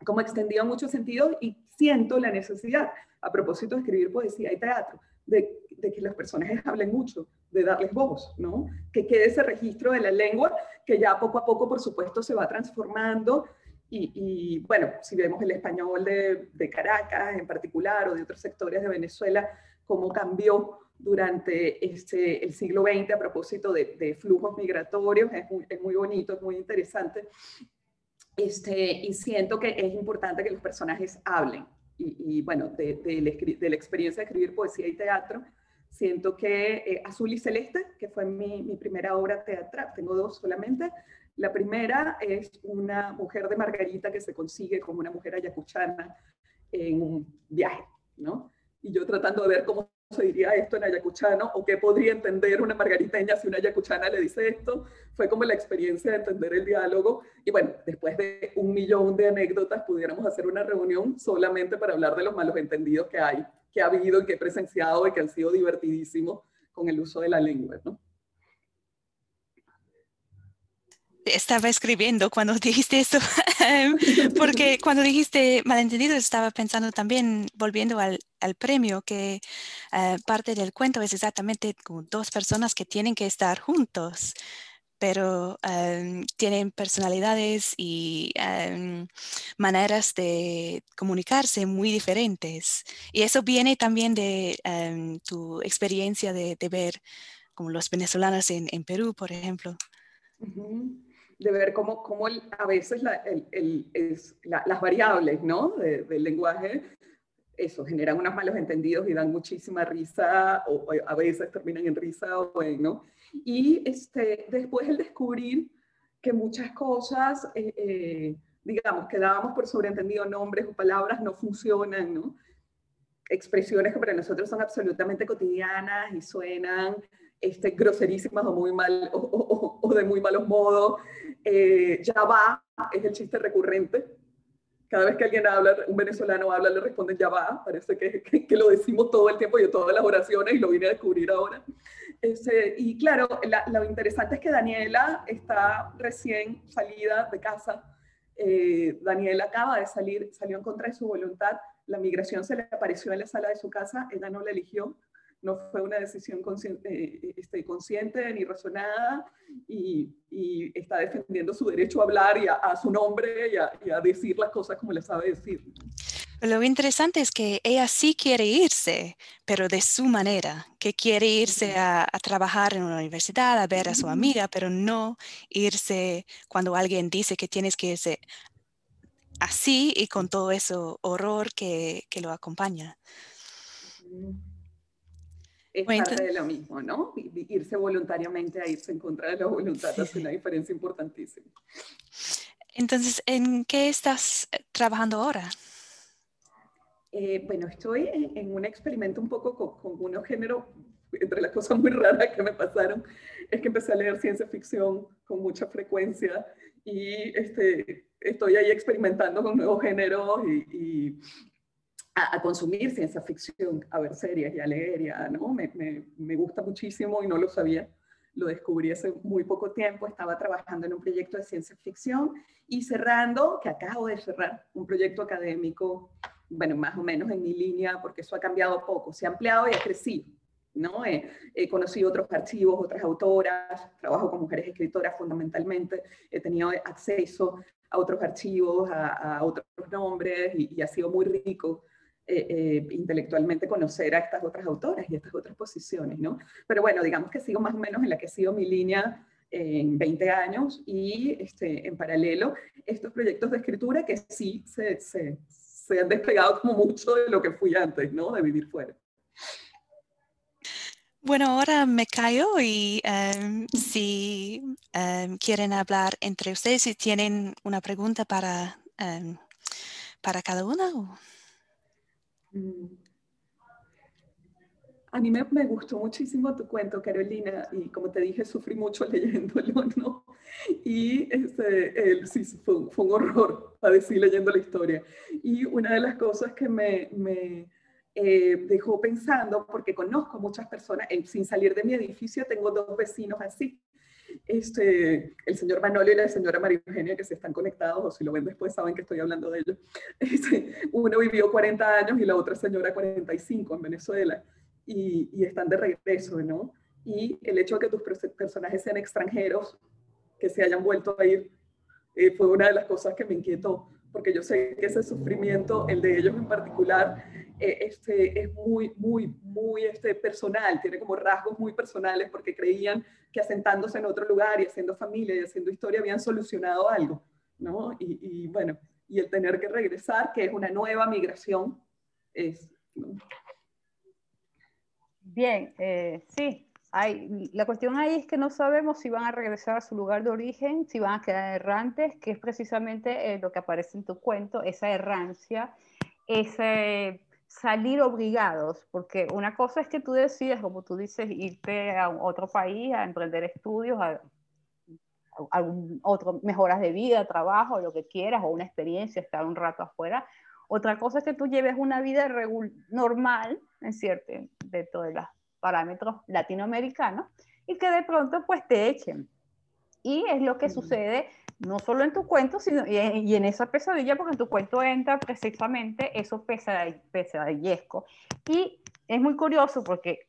como extendido mucho sentido y siento la necesidad, a propósito de escribir poesía y teatro, de, de que los personajes hablen mucho, de darles voz, ¿no? Que quede ese registro de la lengua que ya poco a poco, por supuesto, se va transformando. Y, bueno, si vemos el español de, de, Caracas en particular o de otros sectores de Venezuela, cómo cambió durante este, el siglo XX a propósito de, de flujos migratorios, es muy, es muy, bonito, es muy interesante. Este, y siento que es importante que los personajes hablen. Y, bueno, de, de, la experiencia de escribir poesía y teatro, Siento que eh, Azul y Celeste, que fue mi, mi, primera obra teatral, tengo dos solamente. La primera es una mujer de Margarita que se consigue como una mujer ayacuchana en un viaje, ¿no? Y yo tratando de ver cómo se diría esto en ayacuchano o qué podría entender una margariteña si una ayacuchana le dice esto. Fue como la experiencia de entender el diálogo. Y bueno, después de un millón de anécdotas, pudiéramos hacer una reunión solamente para hablar de los malos entendidos que hay que ha habido y que he presenciado y que han sido divertidísimos con el uso de la lengua, ¿no? Estaba escribiendo cuando [laughs] dijiste esto, [laughs] porque [laughs] cuando dijiste malentendido estaba pensando también, volviendo al, al premio, que eh, parte del cuento es exactamente con dos personas que tienen que estar juntos pero em, tienen personalidades y em, maneras de comunicarse muy diferentes. Y eso viene también de em, tu experiencia de, ver como los venezolanos en, Perú, por ejemplo. De ver cómo, cómo a veces las variables ¿no? del lenguaje eso, generan unos malos entendidos y dan muchísima risa, o, a veces terminan en risa o en, ¿no? Y este, después el descubrir que muchas cosas, eh, eh, digamos, que dábamos por sobreentendido nombres o palabras no funcionan, ¿no? Expresiones que para nosotros son absolutamente cotidianas y suenan este, groserísimas o, muy mal, o, de muy malos modos. Eh, ya va, es el chiste recurrente, cada vez que alguien habla, un venezolano habla, le responden ya va, parece que, que, lo decimos todo el tiempo, yo todas las oraciones y lo vine a descubrir ahora. Ese, y claro, lo interesante es que Daniela está recién salida de casa. Eh, Daniela acaba de salir, salió en contra de su voluntad. La migración se le apareció en la sala de su casa, ella no la eligió no fue una decisión consciente, eh, este, consciente ni razonada y, está defendiendo su derecho a hablar y a, su nombre y a, decir las cosas como le sabe decir. Lo interesante es que ella sí quiere irse, pero de su manera, que quiere irse a, trabajar en una universidad, a ver a su amiga, pero no irse cuando alguien dice que tienes que irse así y con todo ese horror que, que lo acompaña es parte de lo mismo, ¿no? Irse voluntariamente a irse en contra de la voluntad hace una diferencia importantísima. Entonces, ¿en qué estás eh, trabajando ahora? Eh, bueno, estoy en, un experimento un poco con, con unos géneros, entre las cosas muy raras que me pasaron, es que empecé a leer ciencia ficción con mucha frecuencia y este, estoy ahí experimentando con nuevos géneros y, a, consumir ciencia ficción, a ver series y a leer, ¿no? Me, me, gusta muchísimo y no lo sabía. Lo descubrí hace muy poco tiempo, estaba trabajando en un proyecto de ciencia ficción y cerrando, que acabo de cerrar, un proyecto académico, bueno, más o menos en mi línea, porque eso ha cambiado poco, se ha ampliado y ha crecido. ¿no? He, he, conocido otros archivos, otras autoras, trabajo con mujeres escritoras fundamentalmente, he tenido acceso a otros archivos, a, a otros nombres y, y, ha sido muy rico eh, eh, intelectualmente conocer a estas otras autoras y estas otras posiciones, ¿no? Pero bueno, digamos que sigo más o menos en la que ha sido mi línea en 20 años y este, en paralelo estos proyectos de escritura que sí se, se, se han despegado como mucho de lo que fui antes, ¿no? De vivir fuera. Bueno, ahora me callo y em, si em, quieren hablar entre ustedes, si tienen una pregunta para, em, para cada uno. Mm. A mí me, me, gustó muchísimo tu cuento, Carolina, y como te dije, sufrí mucho [laughs] leyéndolo, ¿no? Y este, el, sí, fue, fue, un horror a decir leyendo la historia. Y una de las cosas que me, me eh, dejó pensando, porque conozco muchas personas, sin salir de mi edificio tengo dos vecinos así, este, el señor Manolio y la señora María Eugenia, que se están conectados, o si lo ven después saben que estoy hablando de ellos. [laughs] Este, uno vivió 40 años y la otra señora 45 en Venezuela, y, están de regreso, ¿no? Y el hecho de que tus personajes sean extranjeros, que se hayan vuelto a ir, eh, fue una de las cosas que me inquietó, porque yo sé que ese sufrimiento, el de ellos en particular, eh, este, es muy, muy, muy este, personal, tiene como rasgos muy personales porque creían que asentándose en otro lugar y haciendo familia y haciendo historia habían solucionado algo, ¿no? Y, bueno, y el tener que regresar, que es una nueva migración, es... Bien, eh, sí, la cuestión ahí es que no sabemos si van a regresar a su lugar de origen, si van a quedar errantes, que es precisamente eh, lo que aparece en tu cuento, esa errancia, ese salir obligados, porque una cosa es que tú decides, como tú dices, irte a otro país a emprender estudios, a, algún otro mejoras de vida, trabajo, lo que quieras, o una experiencia, estar un rato afuera. Otra cosa es que tú lleves una vida normal, en cierto, de todas las parámetros latinoamericanos y que de pronto pues te echen. Y es lo que sucede no solo en tu cuento, sino y en, esa pesadilla, porque en tu cuento entra precisamente eso pesadillesco. Y es muy curioso porque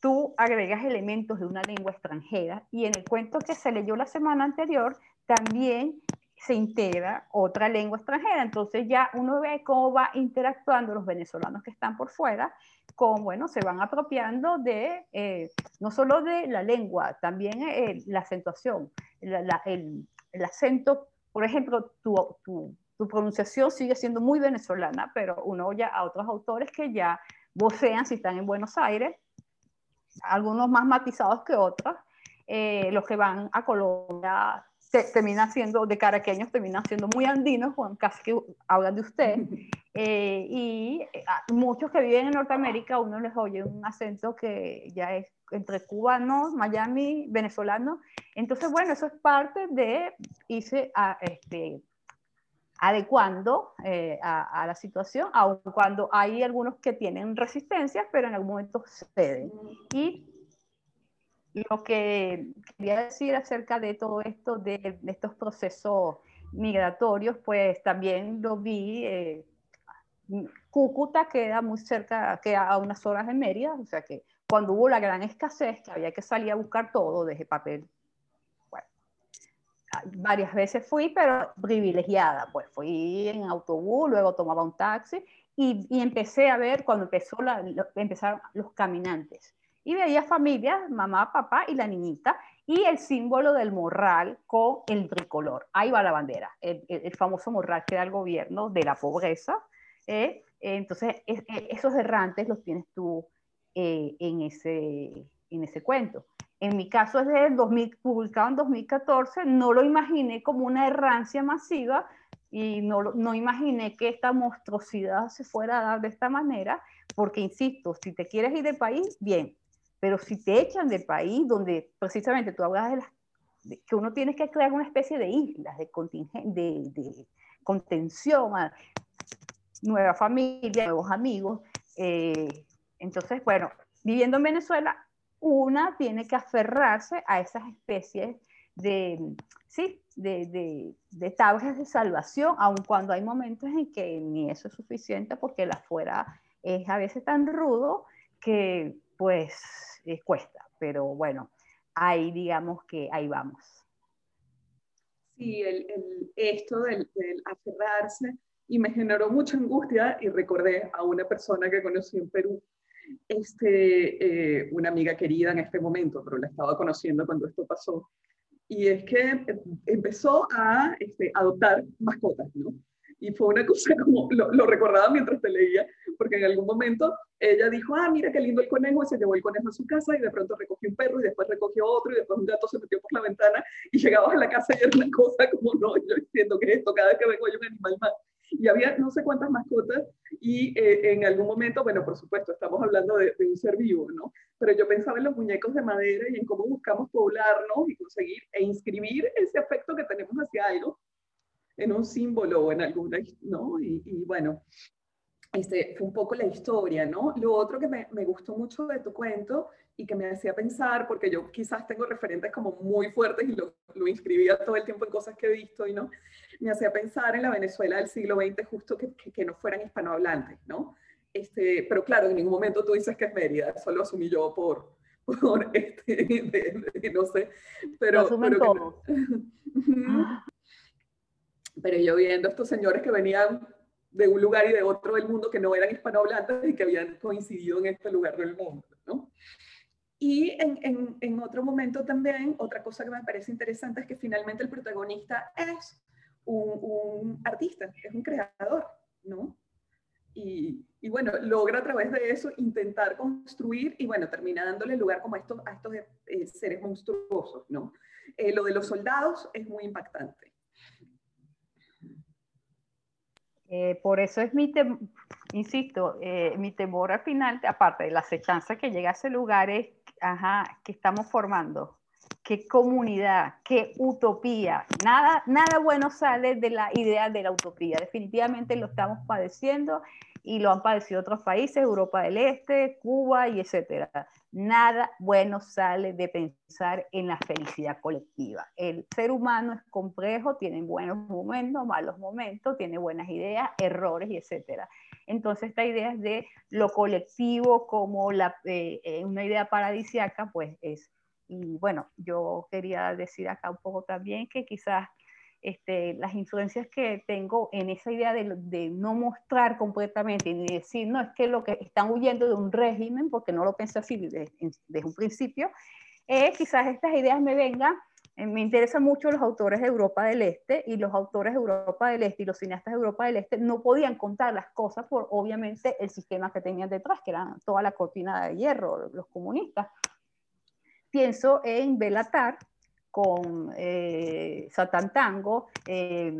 tú agregas elementos de una lengua extranjera y en el cuento que se leyó la semana anterior también se integra otra lengua extranjera. Entonces ya uno ve cómo va interactuando los venezolanos que están por fuera, cómo, bueno, se van apropiando de, eh, no solo de la lengua, también eh, la acentuación, el, acento, por ejemplo, tu, tu, tu, pronunciación sigue siendo muy venezolana, pero uno oye a otros autores que ya vocean si están en Buenos Aires, algunos más matizados que otros, eh, los que van a Colombia termina siendo, de caraqueños, terminan siendo muy andinos, casi que hablan de usted. [laughs] Eh, y eh, muchos que viven en Norteamérica, uno les oye un acento que ya es entre cubano, Miami, venezolano. Entonces, bueno, eso es parte de irse a, este, adecuando eh, a, a, la situación, aun cuando hay algunos que tienen resistencia, pero en algún momento ceden. Y lo que quería decir acerca de todo esto, de, estos procesos migratorios, pues también lo vi. Eh, Cúcuta queda muy cerca, queda a unas horas de Mérida, o sea que cuando hubo la gran escasez, que había que salir a buscar todo, desde papel. Bueno, varias veces fui, pero privilegiada, pues fui en autobús, luego tomaba un taxi y, y empecé a ver cuando empezó la, empezaron los caminantes y veía familias, mamá, papá y la niñita, y el símbolo del morral con el tricolor. Ahí va la bandera, el, el, famoso morral que da el gobierno de la pobreza. ¿eh? Entonces, esos errantes los tienes tú eh, en, ese, en ese cuento. En mi caso es de 2000, publicado en 2014, no lo imaginé como una errancia masiva y no, no imaginé que esta monstruosidad se fuera a dar de esta manera, porque insisto, si te quieres ir del país, bien, pero si te echan del país donde precisamente tú hablas de, las, que uno tiene que crear una especie de islas de, de, de contención a nueva familia, nuevos amigos. Eh, entonces, bueno, viviendo en Venezuela, una tiene que aferrarse a esas especies de, sí, de, de, tablas de salvación, aun cuando hay momentos en que ni eso es suficiente porque la afuera es a veces tan rudo que pues eh, cuesta, pero bueno, ahí digamos que ahí vamos. Sí, el, esto del, aferrarse y me generó mucha angustia y recordé a una persona que conocí en Perú, este, eh, una amiga querida en este momento, pero la estaba conociendo cuando esto pasó, y es que empezó a este, adoptar mascotas, ¿no? Y fue una cosa como, lo, recordaba mientras te leía, porque en algún momento ella dijo, ah, mira qué lindo el conejo, y se llevó el conejo a su casa y de pronto recogió un perro y después recogió otro y después un gato se metió por la ventana y llegaba a la casa y era una cosa como, no, yo entiendo que esto, cada vez que vengo hay un animal más. Y había no sé cuántas mascotas y eh, en algún momento, bueno, por supuesto, estamos hablando de, un ser vivo, ¿no? Pero yo pensaba en los muñecos de madera y en cómo buscamos poblarnos y conseguir e inscribir ese afecto que tenemos hacia algo en un símbolo o en alguna, ¿no? Y bueno, este, fue un poco la historia, ¿no? Lo otro que me, me, gustó mucho de tu cuento y que me hacía pensar, porque yo quizás tengo referentes como muy fuertes y lo, lo inscribía todo el tiempo en cosas que he visto y no, me hacía pensar en la Venezuela del siglo XX justo que, que, que no fueran hispanohablantes, ¿no? Este, pero claro, en ningún momento tú dices que es Mérida, eso lo asumí yo por, [laughs] por este, de, de, no sé, pero... Lo pero, todo. [laughs] pero yo viendo a estos señores que venían de un lugar y de otro del mundo que no eran hispanohablantes y que habían coincidido en este lugar del mundo, ¿no? Y en, en, otro momento también, otra cosa que me parece interesante es que finalmente el protagonista es un, un artista, es un creador, ¿no? Y, y, bueno, logra a través de eso intentar construir y bueno, termina dándole lugar como a estos, a estos eh, seres monstruosos, ¿no? Eh, lo de los soldados es muy impactante. Eh, por eso es mi, insisto, eh, mi temor al final, aparte de la acechanza que llega a ese lugar, es ajá, que estamos formando. Qué comunidad, qué utopía. Nada, nada bueno sale de la idea de la utopía. Definitivamente lo estamos padeciendo y lo han padecido otros países, Europa del Este, Cuba y etcétera. Nada bueno sale de pensar en la felicidad colectiva. El ser humano es complejo, tiene buenos momentos, malos momentos, tiene buenas ideas, errores y etcétera. Entonces esta idea de lo colectivo como eh, eh, una idea paradisiaca, pues es, y bueno, yo quería decir acá un poco también que quizás este, las influencias que tengo en esa idea de, no mostrar completamente ni decir, no, es que lo que están huyendo de un régimen, porque no lo pensé así desde, un principio, eh, quizás estas ideas me vengan, eh, me interesan mucho los autores de Europa del Este y los autores de Europa del Este y los cineastas de Europa del Este no podían contar las cosas por obviamente el sistema que tenían detrás, que era toda la cortina de hierro, los comunistas. Pienso en Belatar, con eh, Tango, eh,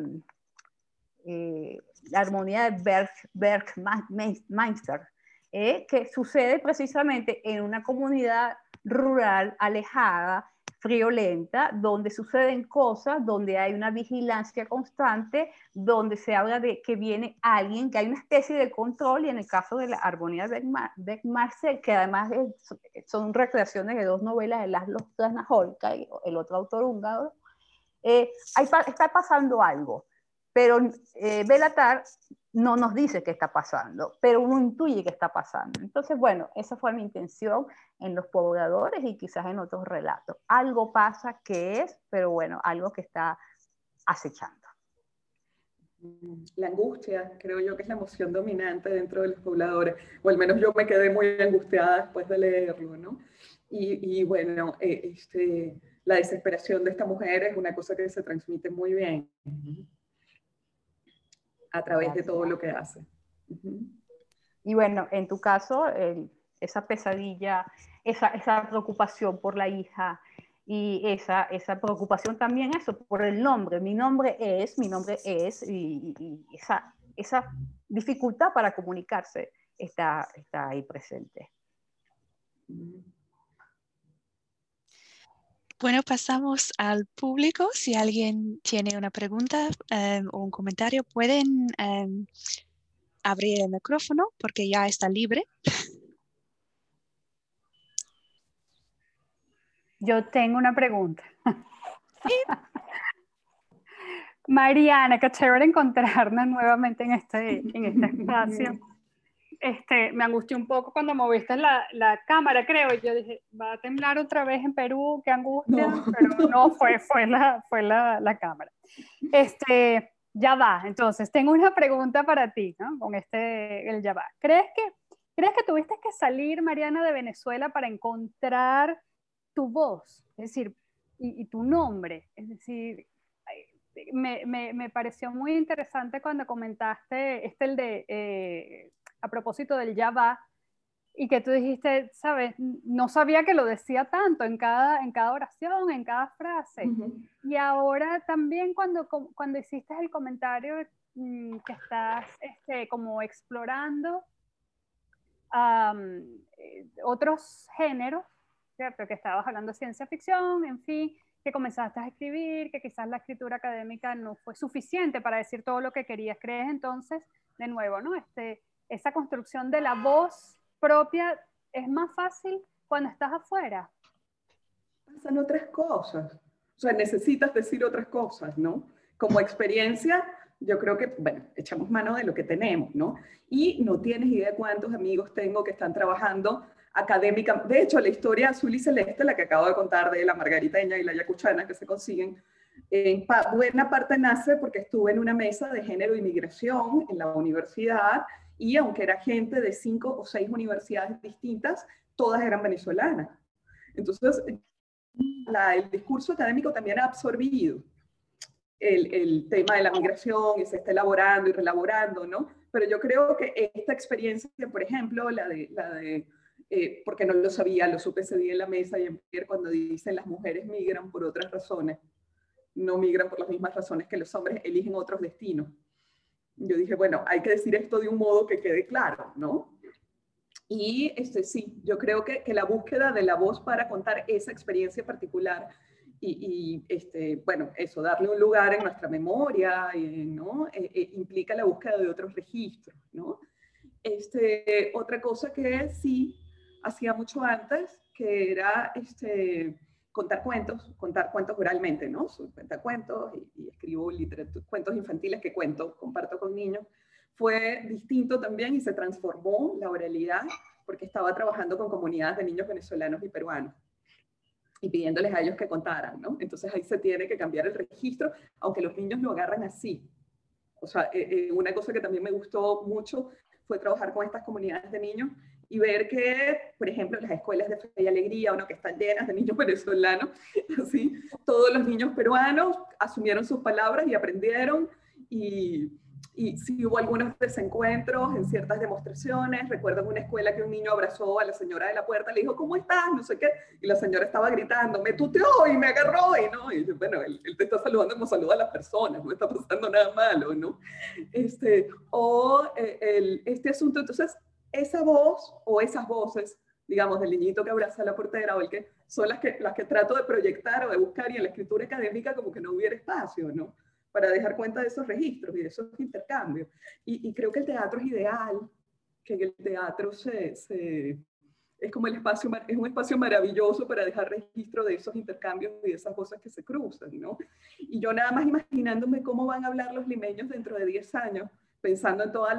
eh, la armonía de Berg, Bergmeister, eh, que sucede precisamente en una comunidad rural alejada friolenta, donde suceden cosas, donde hay una vigilancia constante, donde se habla de que viene alguien, que hay una especie de control, y en el caso de la armonía de Marcel, que además son recreaciones de dos novelas de Laszlo Krasnahorka, el otro autor húngaro, eh, está pasando algo, pero eh, Belatar no nos dice qué está pasando, pero uno intuye qué está pasando. Entonces, bueno, esa fue mi intención en los pobladores y quizás en otros relatos. Algo pasa que es, pero bueno, algo que está acechando. La angustia, creo yo que es la emoción dominante dentro de los pobladores, o al menos yo me quedé muy angustiada después de leerlo, ¿no? Y, bueno, eh, este, la desesperación de esta mujer es una cosa que se transmite muy bien a través de todo lo que hace. Y bueno, en tu caso, esa pesadilla, esa, esa, preocupación por la hija y esa, esa preocupación también eso, por el nombre. Mi nombre es, mi nombre es, y, esa, esa dificultad para comunicarse está, está ahí presente. Bueno, pasamos al público. Si alguien tiene una pregunta em, o un comentario, pueden em, abrir el micrófono porque ya está libre. Yo tengo una pregunta. [laughs] Mariana, qué chévere encontrarnos nuevamente en este, en este espacio este, me angustió un poco cuando moviste la, la, cámara, creo. Yo dije, va a temblar otra vez en Perú, qué angustia. Pero no, fue, fue, la, fue la, la, cámara. Este, ya va. Entonces, tengo una pregunta para ti, ¿no? Con este, el ya va. ¿Crees que, ¿Crees que tuviste que salir, Mariana, de Venezuela para encontrar tu voz? Es decir, y, tu nombre. Es decir, me, me, me, pareció muy interesante cuando comentaste, este el de eh, a propósito del ya va, y que tú dijiste, sabes, no sabía que lo decía tanto en cada, en cada oración, en cada frase. Y ahora también cuando, cuando hiciste el comentario mm, que estás este, como explorando eh, otros géneros, ¿cierto? Que estabas hablando de ciencia ficción, en fin, que comenzaste a escribir, que quizás la escritura académica no fue suficiente para decir todo lo que querías. ¿Crees entonces, de nuevo, ¿no? Este, esa construcción de la voz propia es más fácil cuando estás afuera. Pasan otras cosas. O sea, necesitas decir otras cosas, ¿no? Como experiencia, yo creo que, bueno, echamos mano de lo que tenemos, ¿no? Y no tienes idea cuántos amigos tengo que están trabajando académica. De hecho, la historia azul y celeste, la que acabo de contar de la margariteña y la yacuchana que se consiguen, en buena parte nace porque estuve en una mesa de género y migración en la universidad y aunque era gente de cinco o seis universidades distintas, todas eran venezolanas. Entonces, el discurso académico también ha absorbido el, el, tema de la migración y se está elaborando y relaborando, ¿no? Pero yo creo que esta experiencia, por ejemplo, la de, la de eh, porque no lo sabía, lo supe ese día en la mesa y en cuando dicen las mujeres migran por otras razones, no migran por las mismas razones que los hombres, eligen otros destinos yo dije, bueno, hay que decir esto de un modo que quede claro, ¿no? Y este, sí, yo creo que, que la búsqueda de la voz para contar esa experiencia particular y, este, bueno, eso, darle un lugar en nuestra memoria, ¿no? Eh, eh, implica la búsqueda de otros registros, ¿no? Este, otra cosa que sí hacía mucho antes, que era este, contar cuentos, contar cuentos oralmente, ¿no? Cuenta cuentos y, y escribo cuentos infantiles que cuento, comparto con niños. fue distinto también y se transformó la oralidad porque estaba trabajando con comunidades de niños venezolanos y peruanos y pidiéndoles a ellos que contaran, ¿no? Entonces ahí se tiene que cambiar el registro, aunque los niños lo agarran así. O sea, eh, eh, una cosa que también me gustó mucho fue trabajar con estas comunidades de niños y ver que, por ejemplo, las escuelas de fe y alegría, uno que están llenas de niños [laughs] venezolanos, así, todos los niños peruanos asumieron sus palabras y aprendieron y, y sí hubo algunos desencuentros en ciertas demostraciones. Recuerdo en una escuela que un niño abrazó a la señora de la puerta, le dijo, ¿cómo estás? No sé qué. Y la señora estaba gritando, me tuteó y me agarró. Y, ¿no? y bueno, él, te está saludando como saluda a las personas, no está pasando nada malo, ¿no? Este, o eh, el, este asunto, entonces, esa voz o esas voces, digamos, del niñito que abraza a la portera o el que son las que, las que trato de proyectar o de buscar y en la escritura académica como que no hubiera espacio, ¿no? para dejar cuenta de esos registros y de esos intercambios. Y, creo que el teatro es ideal, que el teatro es como el espacio, es un espacio maravilloso para dejar registro de esos intercambios y de esas cosas que se cruzan, ¿no? Y yo nada más imaginándome cómo van a hablar los limeños dentro de 10 años, pensando en todas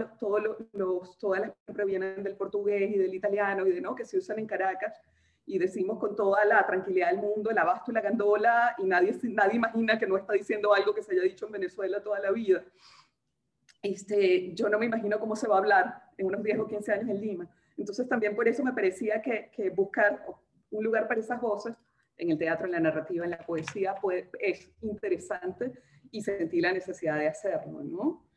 los, todas las que provienen del portugués y del italiano y de, ¿no? que se usan en Caracas, y decimos con toda la tranquilidad del mundo el abasto y la gandola y nadie, nadie imagina que no está diciendo algo que se haya dicho en Venezuela toda la vida. Este, yo no me imagino cómo se va a hablar en unos 10 o 15 años en Lima. Entonces también por eso me parecía que, buscar un lugar para esas voces en el teatro, en la narrativa, en la poesía, pues, es interesante y sentí la necesidad de hacerlo, ¿no?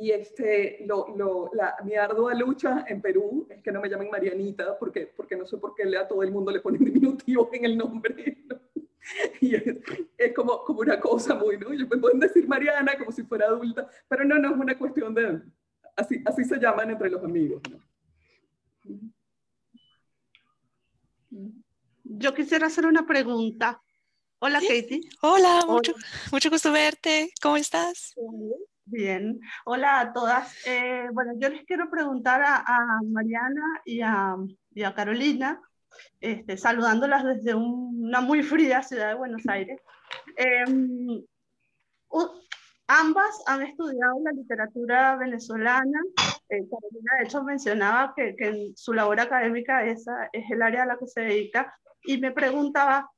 Y este, lo, lo, la, mi ardua lucha en Perú es que no me llamen Marianita, porque, porque no sé por qué a todo el mundo le ponen diminutivo en el nombre. Y es, es, como, como una cosa muy, ¿no? Yo me pueden decir Mariana como si fuera adulta, pero no, no es una cuestión de, así, así se llaman entre los amigos, ¿no? Yo quisiera hacer una pregunta. Hola, Katie. Hola, Mucho, mucho gusto verte. ¿Cómo estás? Bien, hola a todas. Eh, bueno, yo les quiero preguntar a, Mariana y a, Carolina, este, saludándolas desde una muy fría ciudad de Buenos Aires. Em, ambas han estudiado la literatura venezolana. Eh, Carolina, de hecho, mencionaba que, en su labor académica esa es el área a la que se dedica y me preguntaba,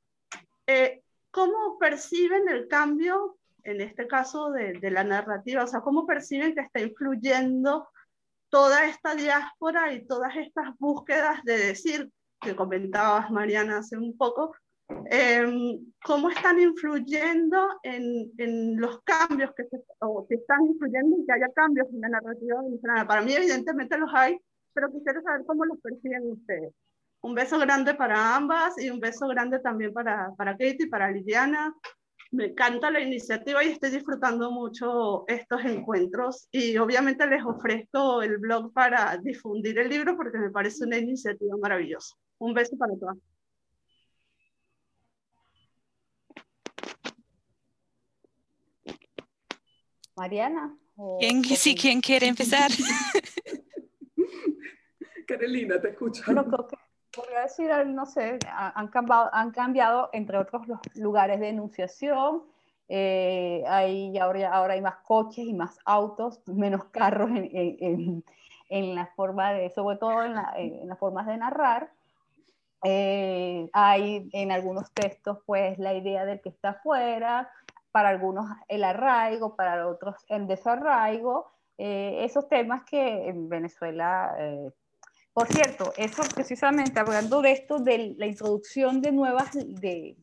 eh, ¿cómo perciben el cambio en este caso de, la narrativa, o sea, cómo perciben que está influyendo toda esta diáspora y todas estas búsquedas de decir, que comentabas Mariana hace un poco, em, cómo están influyendo en, en los cambios que, se, o que están influyendo en que haya cambios en la narrativa venezolana. Para mí evidentemente los hay, pero quisiera saber cómo los perciben ustedes. Un beso grande para ambas y un beso grande también para, para Katie, para Liliana, me encanta la iniciativa y estoy disfrutando mucho estos encuentros y obviamente les ofrezco el blog para difundir el libro porque me parece una iniciativa maravillosa. Un beso para todas. Mariana. ¿Quién, sí, ¿quién quiere empezar? [laughs] Carolina, te escucho podría decir, no sé, han cambiado, han cambiado entre otros los lugares de enunciación. Eh, hay, ahora, ahora hay más coches y más autos, menos carros en, en, en la forma de, sobre todo en, la, en las formas de narrar. Eh, hay en algunos textos pues la idea del que está afuera, para algunos el arraigo, para otros el desarraigo, eh, esos temas que en Venezuela por cierto, eso precisamente hablando de esto, de la introducción de nuevas, de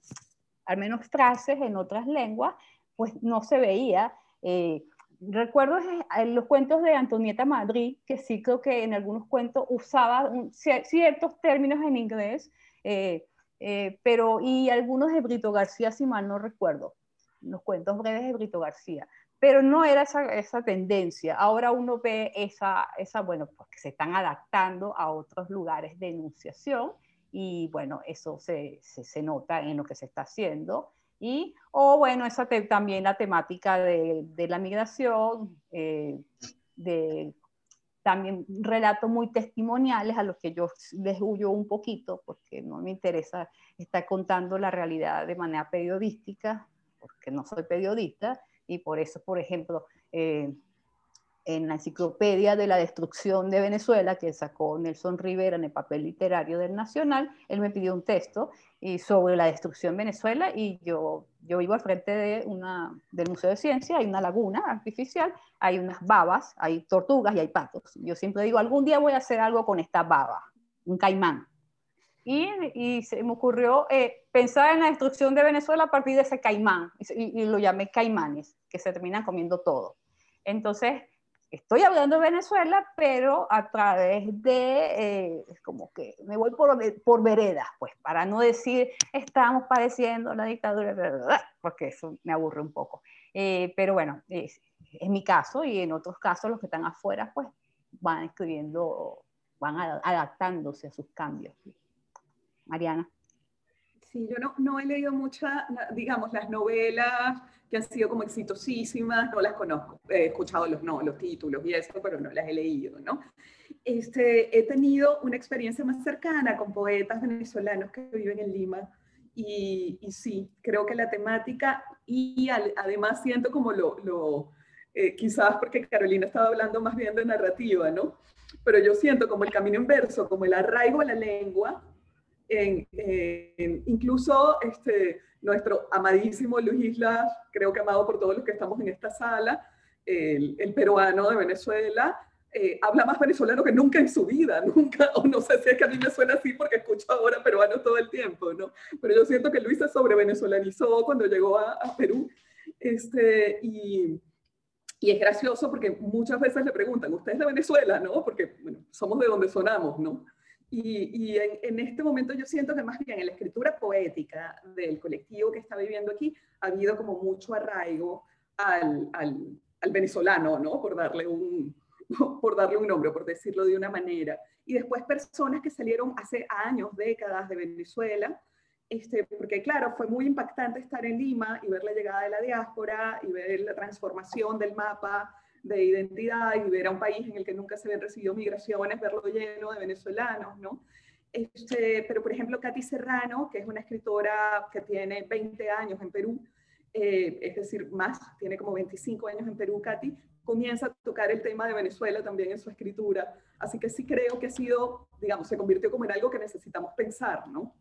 al menos frases en otras lenguas, pues no se veía. Eh, recuerdo en los cuentos de Antonieta Madrid, que sí creo que en algunos cuentos usaba ciertos términos en inglés, eh, eh, pero y algunos de Brito García, si mal no recuerdo, los cuentos breves de Brito García pero no era esa, esa tendencia. Ahora uno ve esa, esa, bueno, pues que se están adaptando a otros lugares de enunciación y bueno, eso se, se, nota en lo que se está haciendo. Y, o bueno, esa también la temática de, de la migración, eh, de también relatos muy testimoniales a los que yo les huyo un poquito porque no me interesa estar contando la realidad de manera periodística, porque no soy periodista, y por eso, por ejemplo, eh, en la enciclopedia de la destrucción de Venezuela que sacó Nelson Rivera en el papel literario del Nacional, él me pidió un texto y sobre la destrucción de Venezuela y yo, yo vivo al frente de una, del Museo de Ciencia, hay una laguna artificial, hay unas babas, hay tortugas y hay patos. Yo siempre digo, algún día voy a hacer algo con esta baba, un caimán. Y, y se me ocurrió eh, pensar en la destrucción de Venezuela a partir de ese caimán, y, y lo llamé caimanes, que se terminan comiendo todo. Entonces, estoy hablando de Venezuela, pero a través de, eh, como que me voy por, por veredas, pues, para no decir estamos padeciendo la dictadura, porque eso me aburre un poco. Eh, pero bueno, es, es, mi caso y en otros casos los que están afuera, pues, van escribiendo, van adaptándose a sus cambios. Mariana. Sí, yo no, no he leído muchas, digamos, las novelas que han sido como exitosísimas, no las conozco, he escuchado los, no, los títulos y eso, pero no las he leído, ¿no? Este, he tenido una experiencia más cercana con poetas venezolanos que viven en Lima y, y sí, creo que la temática y además siento como lo, lo eh, quizás porque Carolina estaba hablando más bien de narrativa, ¿no? Pero yo siento como el camino inverso, como el arraigo a la lengua, en, en, incluso este, nuestro amadísimo Luis Islas, creo que amado por todos los que estamos en esta sala, el, el peruano de Venezuela, eh, habla más venezolano que nunca en su vida, [laughs] nunca, o no sé si es que a mí me suena así porque escucho ahora peruano todo el tiempo, ¿no? Pero yo siento que Luis se sobre venezolanizó cuando llegó a, a Perú, este, y, y, es gracioso porque muchas veces le preguntan, ¿usted es de Venezuela, no? Porque, bueno, somos de donde sonamos, ¿no? Y, en, este momento yo siento que más bien en la escritura poética del colectivo que está viviendo aquí ha habido como mucho arraigo al, al, al venezolano, ¿no? Por darle, un, [laughs] por darle un nombre, por decirlo de una manera. Y después personas que salieron hace años, décadas de Venezuela, este, porque claro, fue muy impactante estar en Lima y ver la llegada de la diáspora y ver la transformación del mapa de identidad y ver a un país en el que nunca se habían recibido migraciones, verlo lleno de venezolanos, ¿no? Este, pero, por ejemplo, Katy Serrano, que es una escritora que tiene 20 años en Perú, eh, es decir, más, tiene como 25 años en Perú, Katy, comienza a tocar el tema de Venezuela también en su escritura. Así que sí creo que ha sido, digamos, se convirtió como en algo que necesitamos pensar, ¿no?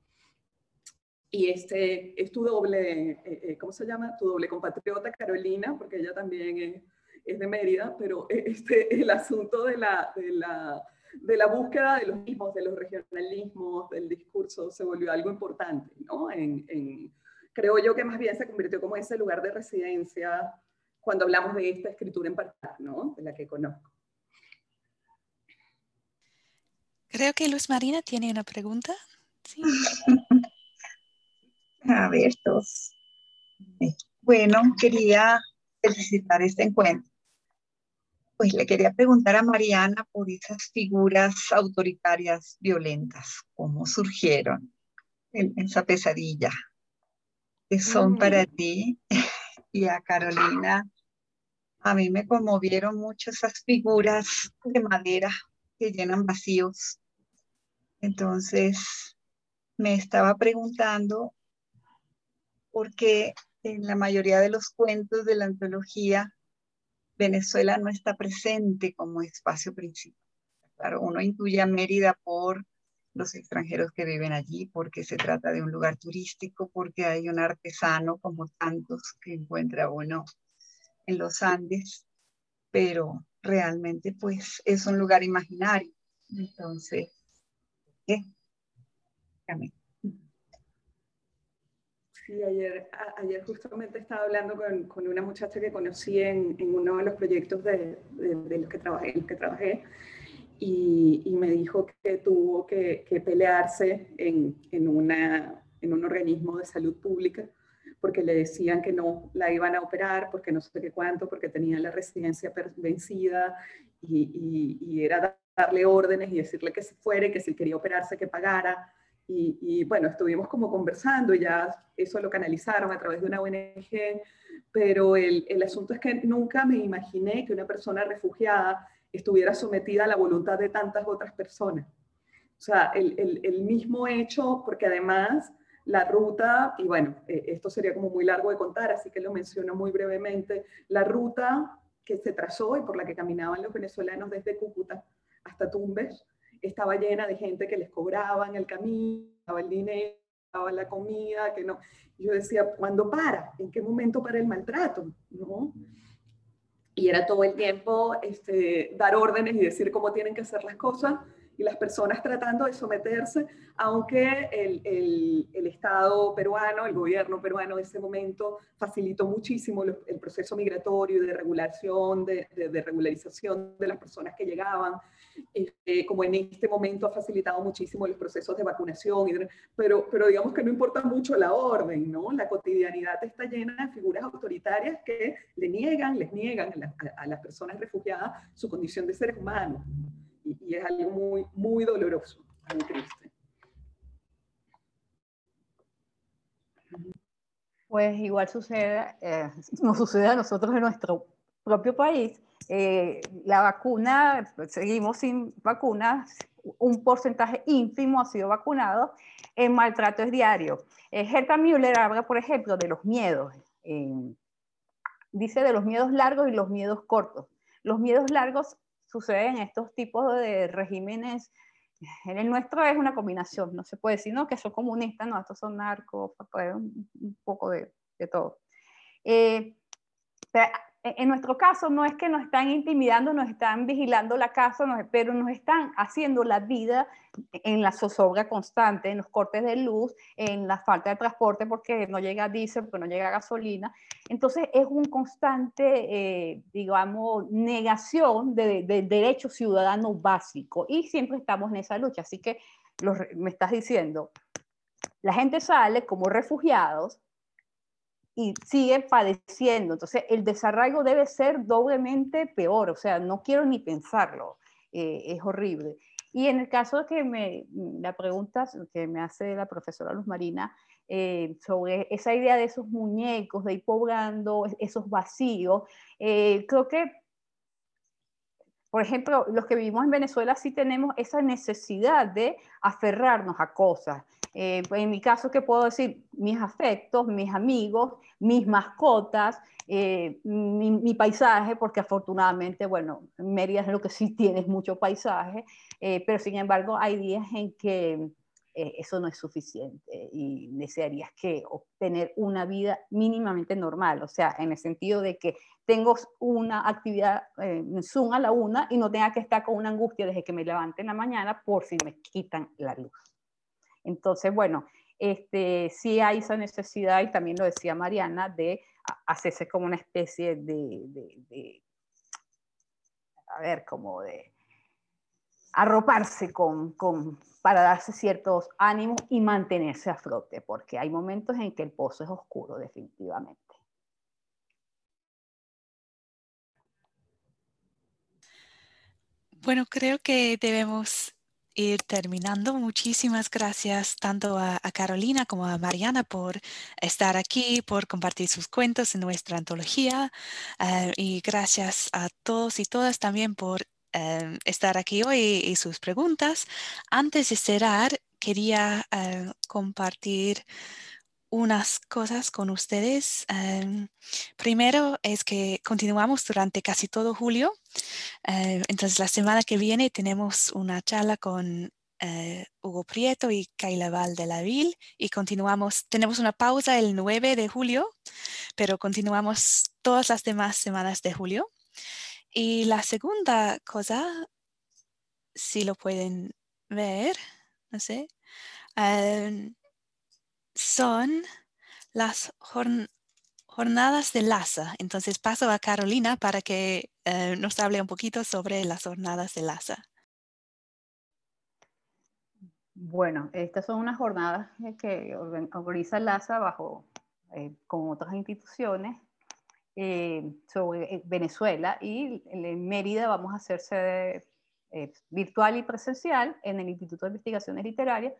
Y este, es tu doble, eh, eh, ¿cómo se llama? Tu doble compatriota Carolina, porque ella también es es de Mérida, pero [laughs] este, el asunto de la, de la, de la búsqueda de los mismos, de los regionalismos, del discurso, se volvió algo importante, ¿no? En, en, creo yo que más bien se convirtió como ese lugar de residencia cuando hablamos de esta escritura en particular, ¿no? De la que conozco. Creo que Luz Marina tiene una pregunta. ¿Sí? [laughs] A ver, dos. Bueno, quería felicitar este encuentro pues le quería preguntar a Mariana por esas figuras autoritarias violentas, cómo surgieron en, esa pesadilla, que son para mm. ti [laughs] y a Carolina. A mí me conmovieron mucho esas figuras de madera que llenan vacíos. Entonces, me estaba preguntando por qué en la mayoría de los cuentos de la antología Venezuela no está presente como espacio principal. Claro, uno intuye a Mérida por los extranjeros que viven allí, porque se trata de un lugar turístico, porque hay un artesano como tantos que encuentra uno en los Andes, pero realmente pues es un lugar imaginario. Entonces, ¿qué? Sí, ayer, ayer justamente estaba hablando con, con una muchacha que conocí en, en, uno de los proyectos de, de, los que trabajé, que trabajé y, y, me dijo que tuvo que, que pelearse en, en, una, en un organismo de salud pública porque le decían que no la iban a operar, porque no sé qué cuánto, porque tenía la residencia vencida y, y, y era darle órdenes y decirle que se fuere, que si quería operarse, que pagara y, bueno, estuvimos como conversando, ya eso lo canalizaron a través de una ONG, pero el, el, asunto es que nunca me imaginé que una persona refugiada estuviera sometida a la voluntad de tantas otras personas. O sea, el, el, el mismo hecho, porque además la ruta, y bueno, eh, esto sería como muy largo de contar, así que lo menciono muy brevemente, la ruta que se trazó y por la que caminaban los venezolanos desde Cúcuta hasta Tumbes, estaba llena de gente que les cobraban el camino, el dinero, la comida, que no. Yo decía, ¿cuándo para? ¿En qué momento para el maltrato? ¿No? Y era todo el tiempo este, dar órdenes y decir cómo tienen que hacer las cosas y las personas tratando de someterse, aunque el, el, Estado peruano, el gobierno peruano en ese momento facilitó muchísimo el proceso migratorio de regulación, de, regularización de las personas que llegaban, este, como en este momento ha facilitado muchísimo los procesos de vacunación, pero, pero digamos que no importa mucho la orden, ¿no? La cotidianidad está llena de figuras autoritarias que le niegan, les niegan a, a las personas refugiadas su condición de seres humanos y, es algo muy, muy doloroso, muy triste. Pues igual sucede, eh, [laughs] nos sucede a nosotros en nuestro propio país. Eh, la vacuna, seguimos sin vacunas, un porcentaje ínfimo ha sido vacunado, el maltrato es diario. Eh, Herta Müller habla, por ejemplo, de los miedos. Eh, dice de los miedos largos y los miedos cortos. Los miedos largos suceden estos tipos de regímenes. En el nuestro es una combinación, no se puede decir, no, que son comunistas, no, estos son narcos, un, poco de, de todo. Eh, en nuestro caso no es que nos están intimidando, nos están vigilando la casa, pero nos están haciendo la vida en la zozobra constante, en los cortes de luz, en la falta de transporte porque no llega diésel, porque no llega gasolina. Entonces es un constante, eh, digamos, negación de derecho ciudadano básico y siempre estamos en esa lucha. Así que me estás diciendo, la gente sale como refugiados y sigue padeciendo. Entonces, el desarraigo debe ser doblemente peor, o sea, no quiero ni pensarlo, eh, es horrible. Y en el caso que me, la pregunta que me hace la profesora Luz Marina eh, sobre esa idea de esos muñecos, de ir poblando esos vacíos, eh, creo que, por ejemplo, los que vivimos en Venezuela sí tenemos esa necesidad de aferrarnos a cosas. Eh, en mi caso, ¿qué puedo decir? Mis afectos, mis amigos, mis mascotas, eh, mi, paisaje, porque afortunadamente, bueno, Mérida es lo que sí tienes mucho paisaje, eh, pero sin embargo hay días en que eso no es suficiente y desearías que obtener una vida mínimamente normal, o sea, en el sentido de que tengo una actividad en Zoom a la una y no tenga que estar con una angustia desde que me levante en la mañana por si me quitan la luz. Entonces, bueno, este, sí hay esa necesidad, y también lo decía Mariana, de hacerse como una especie de, a ver, como de arroparse con, con, para darse ciertos ánimos y mantenerse a flote, porque hay momentos en que el pozo es oscuro, definitivamente. Bueno, creo que debemos ir terminando. Muchísimas gracias tanto a, Carolina como a Mariana por estar aquí, por compartir sus cuentos en nuestra antología eh, y gracias a todos y todas también por eh, estar aquí hoy y, sus preguntas. Antes de cerrar, quería eh, compartir unas cosas con ustedes. Em, primero es que continuamos durante casi todo julio. Eh, entonces, la semana que viene tenemos una charla con eh, Hugo Prieto y Kaila Val de la Ville y continuamos. Tenemos una pausa el 9 de julio, pero continuamos todas las demás semanas de julio. Y la segunda cosa, si lo pueden ver, no sé. Em, son las jornadas de LASA. Entonces paso a Carolina para que eh, nos hable un poquito sobre las jornadas de LASA. Bueno, estas son unas jornadas que organiza LASA bajo, eh, con otras instituciones eh, sobre Venezuela y en Mérida vamos a hacerse virtual y presencial en el Instituto de Investigaciones Literarias.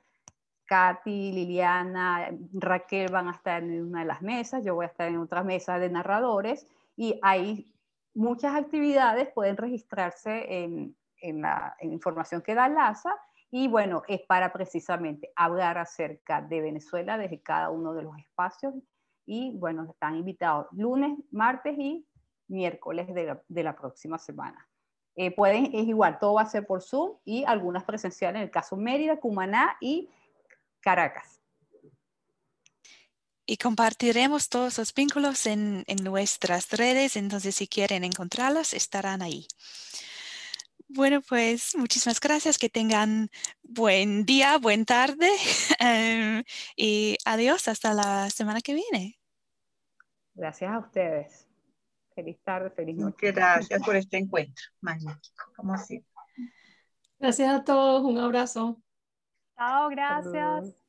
Katy, Liliana, Raquel van a estar en una de las mesas, yo voy a estar en otra mesa de narradores y hay muchas actividades, pueden registrarse en, la información que da LASA y bueno, es para precisamente hablar acerca de Venezuela desde cada uno de los espacios y bueno, están invitados lunes, martes y miércoles de la, próxima semana. Eh, pueden, es igual, todo va a ser por Zoom y algunas presenciales en el caso Mérida, Cumaná y Caracas. Y compartiremos todos los vínculos en, en nuestras redes, entonces si quieren encontrarlos, estarán ahí. Bueno, pues muchísimas gracias, que tengan buen día, buen tarde [laughs] em, y adiós hasta la semana que viene. Gracias a ustedes. Feliz tarde, feliz noche. Gracias por este encuentro. Magnífico, como siempre. Gracias a todos, un abrazo. Chao, gracias.